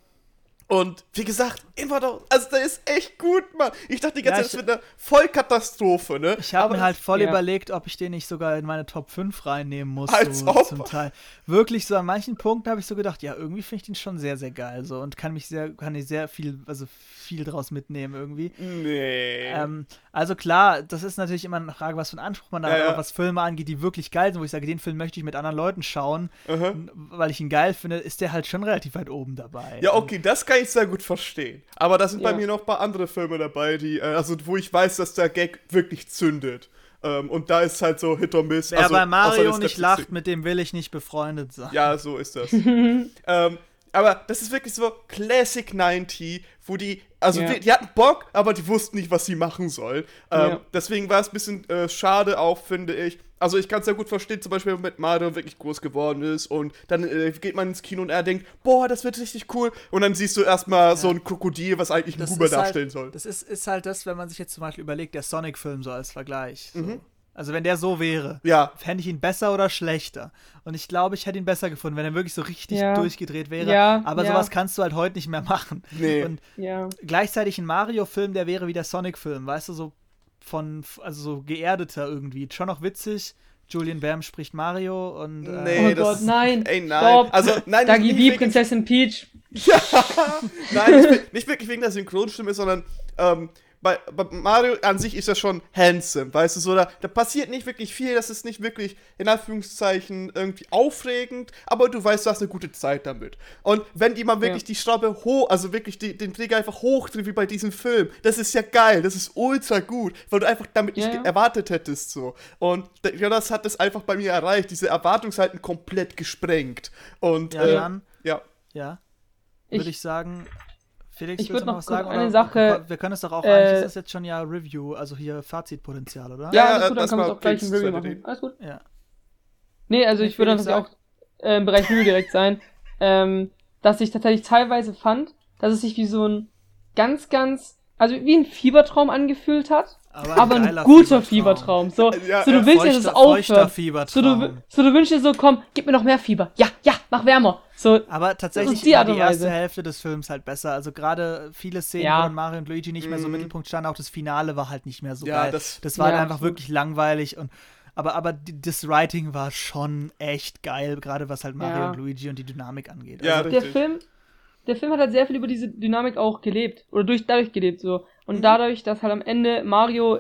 und wie gesagt, Invador, also der ist echt gut, Mann. Ich dachte die ganze ja, Zeit, das wird eine Vollkatastrophe, ne? Ich habe mir halt voll ja. überlegt, ob ich den nicht sogar in meine Top 5 reinnehmen muss. Als so, ob. Zum Teil. Wirklich so an manchen Punkten habe ich so gedacht, ja, irgendwie finde ich den schon sehr, sehr geil. So und kann mich sehr, kann ich sehr viel, also viel draus mitnehmen irgendwie. Nee. Ähm, also klar, das ist natürlich immer eine Frage, was für einen Anspruch man da ja, hat, was Filme angeht, die wirklich geil sind, wo ich sage, den Film möchte ich mit anderen Leuten schauen, uh -huh. weil ich ihn geil finde, ist der halt schon relativ weit oben dabei. Ja, okay, das kann ich sehr gut verstehen. Aber da sind ja. bei mir noch ein paar andere Filme dabei, die, äh, also wo ich weiß, dass der Gag wirklich zündet. Ähm, und da ist halt so Hit or Miss. Wer also, bei Mario nicht lacht, mit dem will ich nicht befreundet sein. Ja, so ist das. ähm, aber das ist wirklich so Classic 90, wo die, also ja. die, die, hatten Bock, aber die wussten nicht, was sie machen sollen. Ähm, ja. Deswegen war es ein bisschen äh, schade auch, finde ich. Also ich kann es ja gut verstehen, zum Beispiel, wenn mit Mario wirklich groß geworden ist und dann äh, geht man ins Kino und er denkt, boah, das wird richtig cool. Und dann siehst du erstmal ja. so ein Krokodil, was eigentlich ein Huber halt darstellen halt, soll. Das ist, ist halt das, wenn man sich jetzt zum Beispiel überlegt, der Sonic-Film so als Vergleich. So. Mhm. Also wenn der so wäre, ja. fände ich ihn besser oder schlechter. Und ich glaube, ich hätte ihn besser gefunden, wenn er wirklich so richtig ja. durchgedreht wäre. Ja, Aber ja. sowas kannst du halt heute nicht mehr machen. Nee. Und gleichzeitig ein Mario-Film, der wäre wie der Sonic-Film, weißt du, so von, also so geerdeter irgendwie. Schon noch witzig. Julian Bam spricht Mario und. Äh, nee, oh Gott, nein. Ey, nein. Stop. Also, nein, Dagi B, Prinzessin Peach. Ja, nein, nicht, nicht wirklich wegen der Synchronstimme, sondern ähm, bei, bei, Mario an sich ist er schon handsome, weißt du, so, da, da passiert nicht wirklich viel, das ist nicht wirklich, in Anführungszeichen, irgendwie aufregend, aber du weißt, du hast eine gute Zeit damit. Und wenn die mal wirklich ja. die Schraube hoch, also wirklich die, den Träger einfach hochdreht, wie bei diesem Film, das ist ja geil, das ist ultra gut, weil du einfach damit ja. nicht erwartet hättest, so. Und ja, das hat es einfach bei mir erreicht, diese Erwartungshalten komplett gesprengt. Und, ja, äh, Jan, ja. Ja, würde ich, ich sagen, Felix, ich würde noch, noch sagen, eine Sache. Wir können es doch auch, äh, eigentlich ist das jetzt schon ja Review, also hier Fazitpotenzial, oder? Ja, alles gut, dann können wir es auch gleich ein Review machen. Alles gut. Ja. Nee, also ich würde natürlich auch äh, im Bereich Review direkt sein, ähm, dass ich tatsächlich teilweise fand, dass es sich wie so ein ganz, ganz, also wie ein Fiebertraum angefühlt hat. Aber, aber ein, ein guter Fiebertraum. Fiebertraum. So, ja, so du willst ja, dass es aufhört. So du, so du wünschst dir so, komm, gib mir noch mehr Fieber. Ja, ja, mach wärmer. So, aber tatsächlich die war die erste Hälfte des Films halt besser. Also gerade viele Szenen, ja. wo Mario und Luigi nicht mehr so im mhm. Mittelpunkt standen, auch das Finale war halt nicht mehr so ja, geil. Das, das war halt einfach wirklich langweilig und aber, aber das Writing war schon echt geil, gerade was halt Mario und Luigi und die Dynamik angeht. Ja, also, der Film, der Film hat halt sehr viel über diese Dynamik auch gelebt oder durch dadurch gelebt so und mhm. dadurch, dass halt am Ende Mario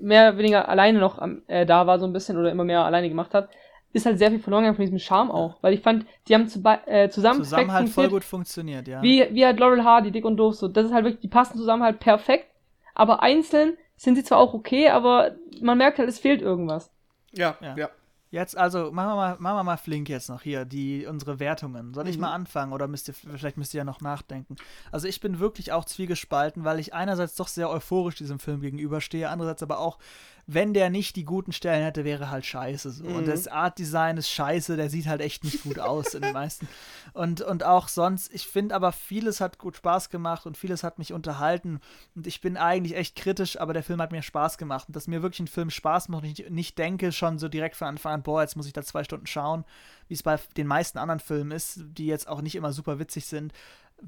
mehr oder weniger alleine noch am, äh, da war so ein bisschen oder immer mehr alleine gemacht hat, ist halt sehr viel verloren gegangen von diesem Charme auch, weil ich fand, die haben zu, äh, zusammen, zusammen halt voll gut funktioniert, ja. Wie wie halt Laurel Hardy, dick und doof so, das ist halt wirklich, die passen zusammen halt perfekt, aber einzeln sind sie zwar auch okay, aber man merkt halt, es fehlt irgendwas. Ja, ja. ja. Jetzt, also, machen wir mal, machen wir mal flink jetzt noch hier, die, unsere Wertungen. Soll ich mhm. mal anfangen oder müsst ihr, vielleicht müsst ihr ja noch nachdenken? Also, ich bin wirklich auch zwiegespalten, weil ich einerseits doch sehr euphorisch diesem Film gegenüberstehe, andererseits aber auch wenn der nicht die guten Stellen hätte, wäre halt scheiße. So. Mhm. Und das Art Design ist scheiße, der sieht halt echt nicht gut aus in den meisten. Und, und auch sonst, ich finde aber vieles hat gut Spaß gemacht und vieles hat mich unterhalten. Und ich bin eigentlich echt kritisch, aber der Film hat mir Spaß gemacht. Und dass mir wirklich ein Film Spaß macht und ich nicht denke schon so direkt von Anfang an, boah, jetzt muss ich da zwei Stunden schauen, wie es bei den meisten anderen Filmen ist, die jetzt auch nicht immer super witzig sind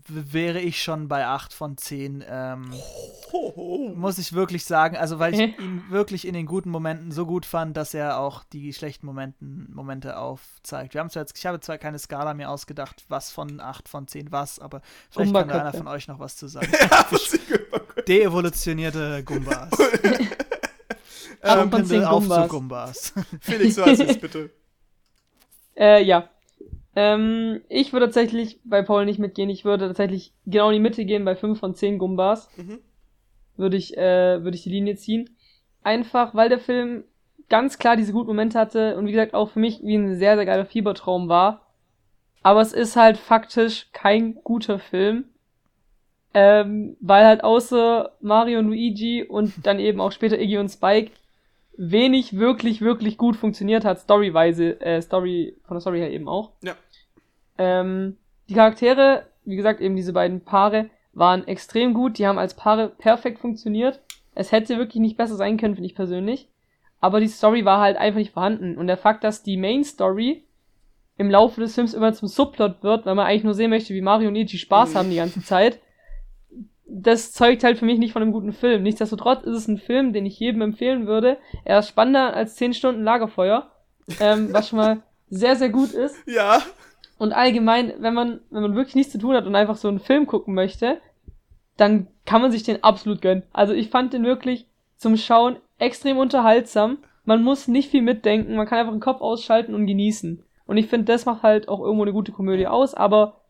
wäre ich schon bei 8 von 10. Ähm, muss ich wirklich sagen. Also, weil ich ihn wirklich in den guten Momenten so gut fand, dass er auch die schlechten Momenten, Momente aufzeigt. Wir haben zwar jetzt, ich habe zwar keine Skala mehr ausgedacht, was von 8 von 10 was, aber vielleicht Gumba kann da einer von euch noch was zu sagen. Deevolutionierte Gumbas. ähm, von 10 Gumbas. Gumbas. Felix, du hast es bitte. Äh, ja. Ähm, ich würde tatsächlich bei Paul nicht mitgehen. Ich würde tatsächlich genau in die Mitte gehen bei 5 von 10 Gumbas. Mhm. Würde ich, äh, würde ich die Linie ziehen. Einfach, weil der Film ganz klar diese guten Momente hatte und wie gesagt auch für mich wie ein sehr, sehr geiler Fiebertraum war. Aber es ist halt faktisch kein guter Film. Ähm, weil halt außer Mario und Luigi und dann eben auch später Iggy und Spike wenig wirklich, wirklich gut funktioniert hat, storyweise, äh, Story, von der Story her eben auch. Ja. Ähm, die Charaktere, wie gesagt, eben diese beiden Paare, waren extrem gut. Die haben als Paare perfekt funktioniert. Es hätte wirklich nicht besser sein können, finde ich persönlich. Aber die Story war halt einfach nicht vorhanden. Und der Fakt, dass die Main Story im Laufe des Films immer zum Subplot wird, weil man eigentlich nur sehen möchte, wie Mario und Ichi Spaß haben die ganze Zeit, das zeugt halt für mich nicht von einem guten Film. Nichtsdestotrotz ist es ein Film, den ich jedem empfehlen würde. Er ist spannender als 10 Stunden Lagerfeuer, ähm, was schon mal sehr, sehr gut ist. Ja. Und allgemein, wenn man, wenn man wirklich nichts zu tun hat und einfach so einen Film gucken möchte, dann kann man sich den absolut gönnen. Also ich fand den wirklich zum Schauen extrem unterhaltsam. Man muss nicht viel mitdenken, man kann einfach den Kopf ausschalten und genießen. Und ich finde, das macht halt auch irgendwo eine gute Komödie aus, aber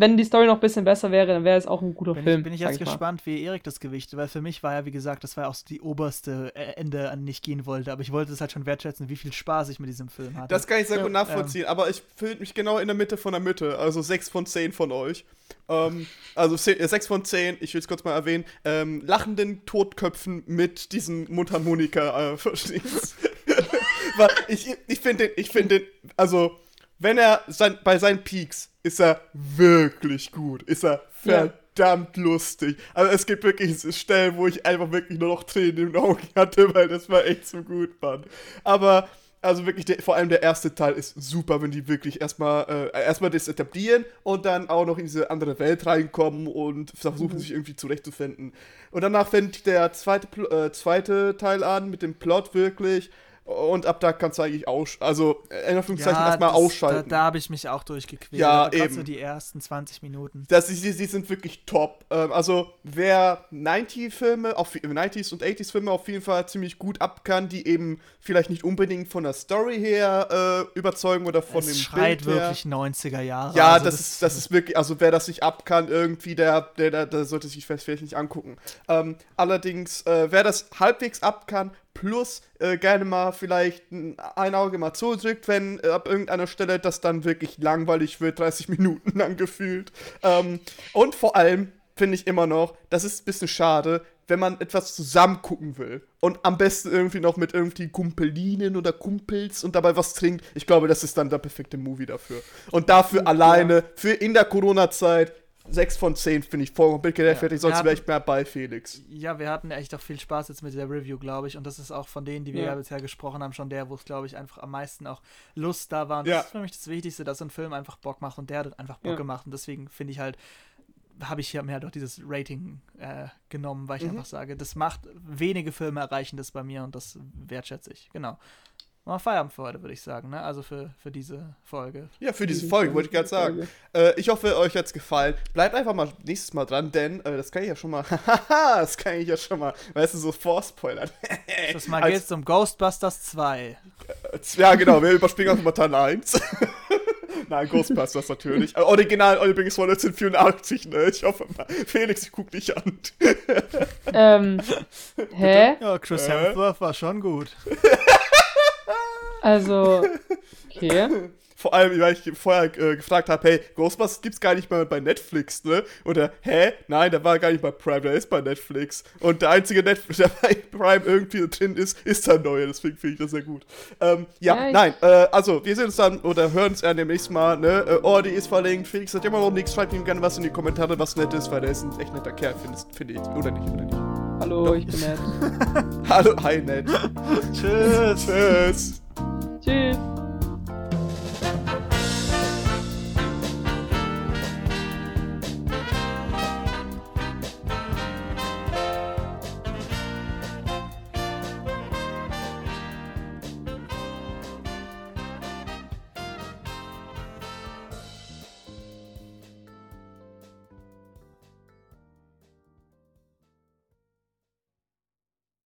wenn die Story noch ein bisschen besser wäre, dann wäre es auch ein guter bin Film. Ich, bin ich jetzt ich gespannt, wie Erik das Gewicht, weil für mich war ja, wie gesagt, das war auch so die oberste äh, Ende, an die ich gehen wollte. Aber ich wollte es halt schon wertschätzen, wie viel Spaß ich mit diesem Film hatte. Das kann ich sehr gut nachvollziehen, ähm, aber ich fühle mich genau in der Mitte von der Mitte, also 6 von 10 von euch. Ähm, also 6 äh, von 10, ich will es kurz mal erwähnen, ähm, lachenden Totköpfen mit diesem Mundharmonika, äh, verstehst ich ich finde den, ich finde den, also wenn er sein, bei seinen Peaks ist er wirklich gut. Ist er verdammt ja. lustig. Also es gibt wirklich Stellen, wo ich einfach wirklich nur noch Tränen in den Augen hatte, weil das war echt so gut, Mann. Aber also wirklich, der, vor allem der erste Teil ist super, wenn die wirklich erstmal äh, erstmal das etablieren und dann auch noch in diese andere Welt reinkommen und versuchen mhm. sich irgendwie zurechtzufinden. Und danach fängt der zweite, äh, zweite Teil an mit dem Plot wirklich und ab da kannst du eigentlich aus, also in Anführungszeichen ja, erstmal ausschalten. Da, da habe ich mich auch durchgequält. Ja, eben. so die ersten 20 Minuten. Das, die, die sind wirklich top. Ähm, also wer 90-Filme, 90s und 80s-Filme auf jeden Fall ziemlich gut ab kann, die eben vielleicht nicht unbedingt von der Story her äh, überzeugen oder von es dem schreit Bild wirklich 90er Jahre. Ja, also das, das, ist, das ist wirklich, also wer das nicht ab kann, irgendwie, der, der, der, der sollte sich vielleicht nicht angucken. Ähm, allerdings, äh, wer das halbwegs ab kann, plus äh, gerne mal vielleicht ein, ein Auge mal zudrückt, wenn äh, ab irgendeiner Stelle das dann wirklich langweilig wird, 30 Minuten lang gefühlt. Ähm, und vor allem finde ich immer noch, das ist ein bisschen schade, wenn man etwas zusammen gucken will und am besten irgendwie noch mit irgendwie Kumpelinen oder Kumpels und dabei was trinkt. Ich glaube, das ist dann der perfekte Movie dafür. Und dafür ja. alleine, für in der Corona-Zeit, 6 von 10 finde ich vollkommen gerechtfertigt, ja, sonst wäre ich mehr bei Felix. Ja, wir hatten echt auch viel Spaß jetzt mit der Review, glaube ich. Und das ist auch von denen, die wir ja, ja bisher gesprochen haben, schon der, wo es, glaube ich, einfach am meisten auch Lust da war. Und ja. das ist für mich das Wichtigste, dass so ein Film einfach Bock macht und der hat einfach Bock gemacht. Und deswegen finde ich halt, habe ich hier mehr doch dieses Rating äh, genommen, weil ich mhm. einfach sage, das macht wenige Filme erreichen das bei mir und das wertschätze ich. Genau mal Feierabend für heute, würde ich sagen, ne? Also für, für diese Folge. Ja, für diese Folge, wollte ich gerade sagen. Äh, ich hoffe, euch hat es gefallen. Bleibt einfach mal nächstes Mal dran, denn äh, das kann ich ja schon mal, das kann ich ja schon mal, weißt du, so vorspoilern. das mal geht um Ghostbusters 2. Äh, ja, genau, wir überspringen einfach mal Teil 1. Nein, Ghostbusters natürlich. Äh, original übrigens von 1984, ne? Ich hoffe mal. Felix, guck dich an. ähm, hä? Ja, Chris äh? Hemsworth war schon gut. Also, okay. Vor allem, weil ich vorher äh, gefragt habe, hey, Ghostbusters gibt's gar nicht mal bei Netflix, ne? Oder, hä? Nein, der war gar nicht bei Prime, der ist bei Netflix. Und der einzige Netflix, der bei Prime irgendwie drin ist, ist der neue. Deswegen finde ich das sehr gut. Ähm, ja, ja nein, äh, also, wir sehen uns dann oder hören uns ja demnächst mal, ne? Äh, Ordi ist verlinkt, Felix hat immer noch nichts, schreibt ihm gerne was in die Kommentare, was nett ist, weil der ist ein echt netter Kerl, finde find ich. Oder nicht, oder nicht? Hallo, ich bin nett. Hallo, hi, nett. Tschüss. Tschüss. Tschüss.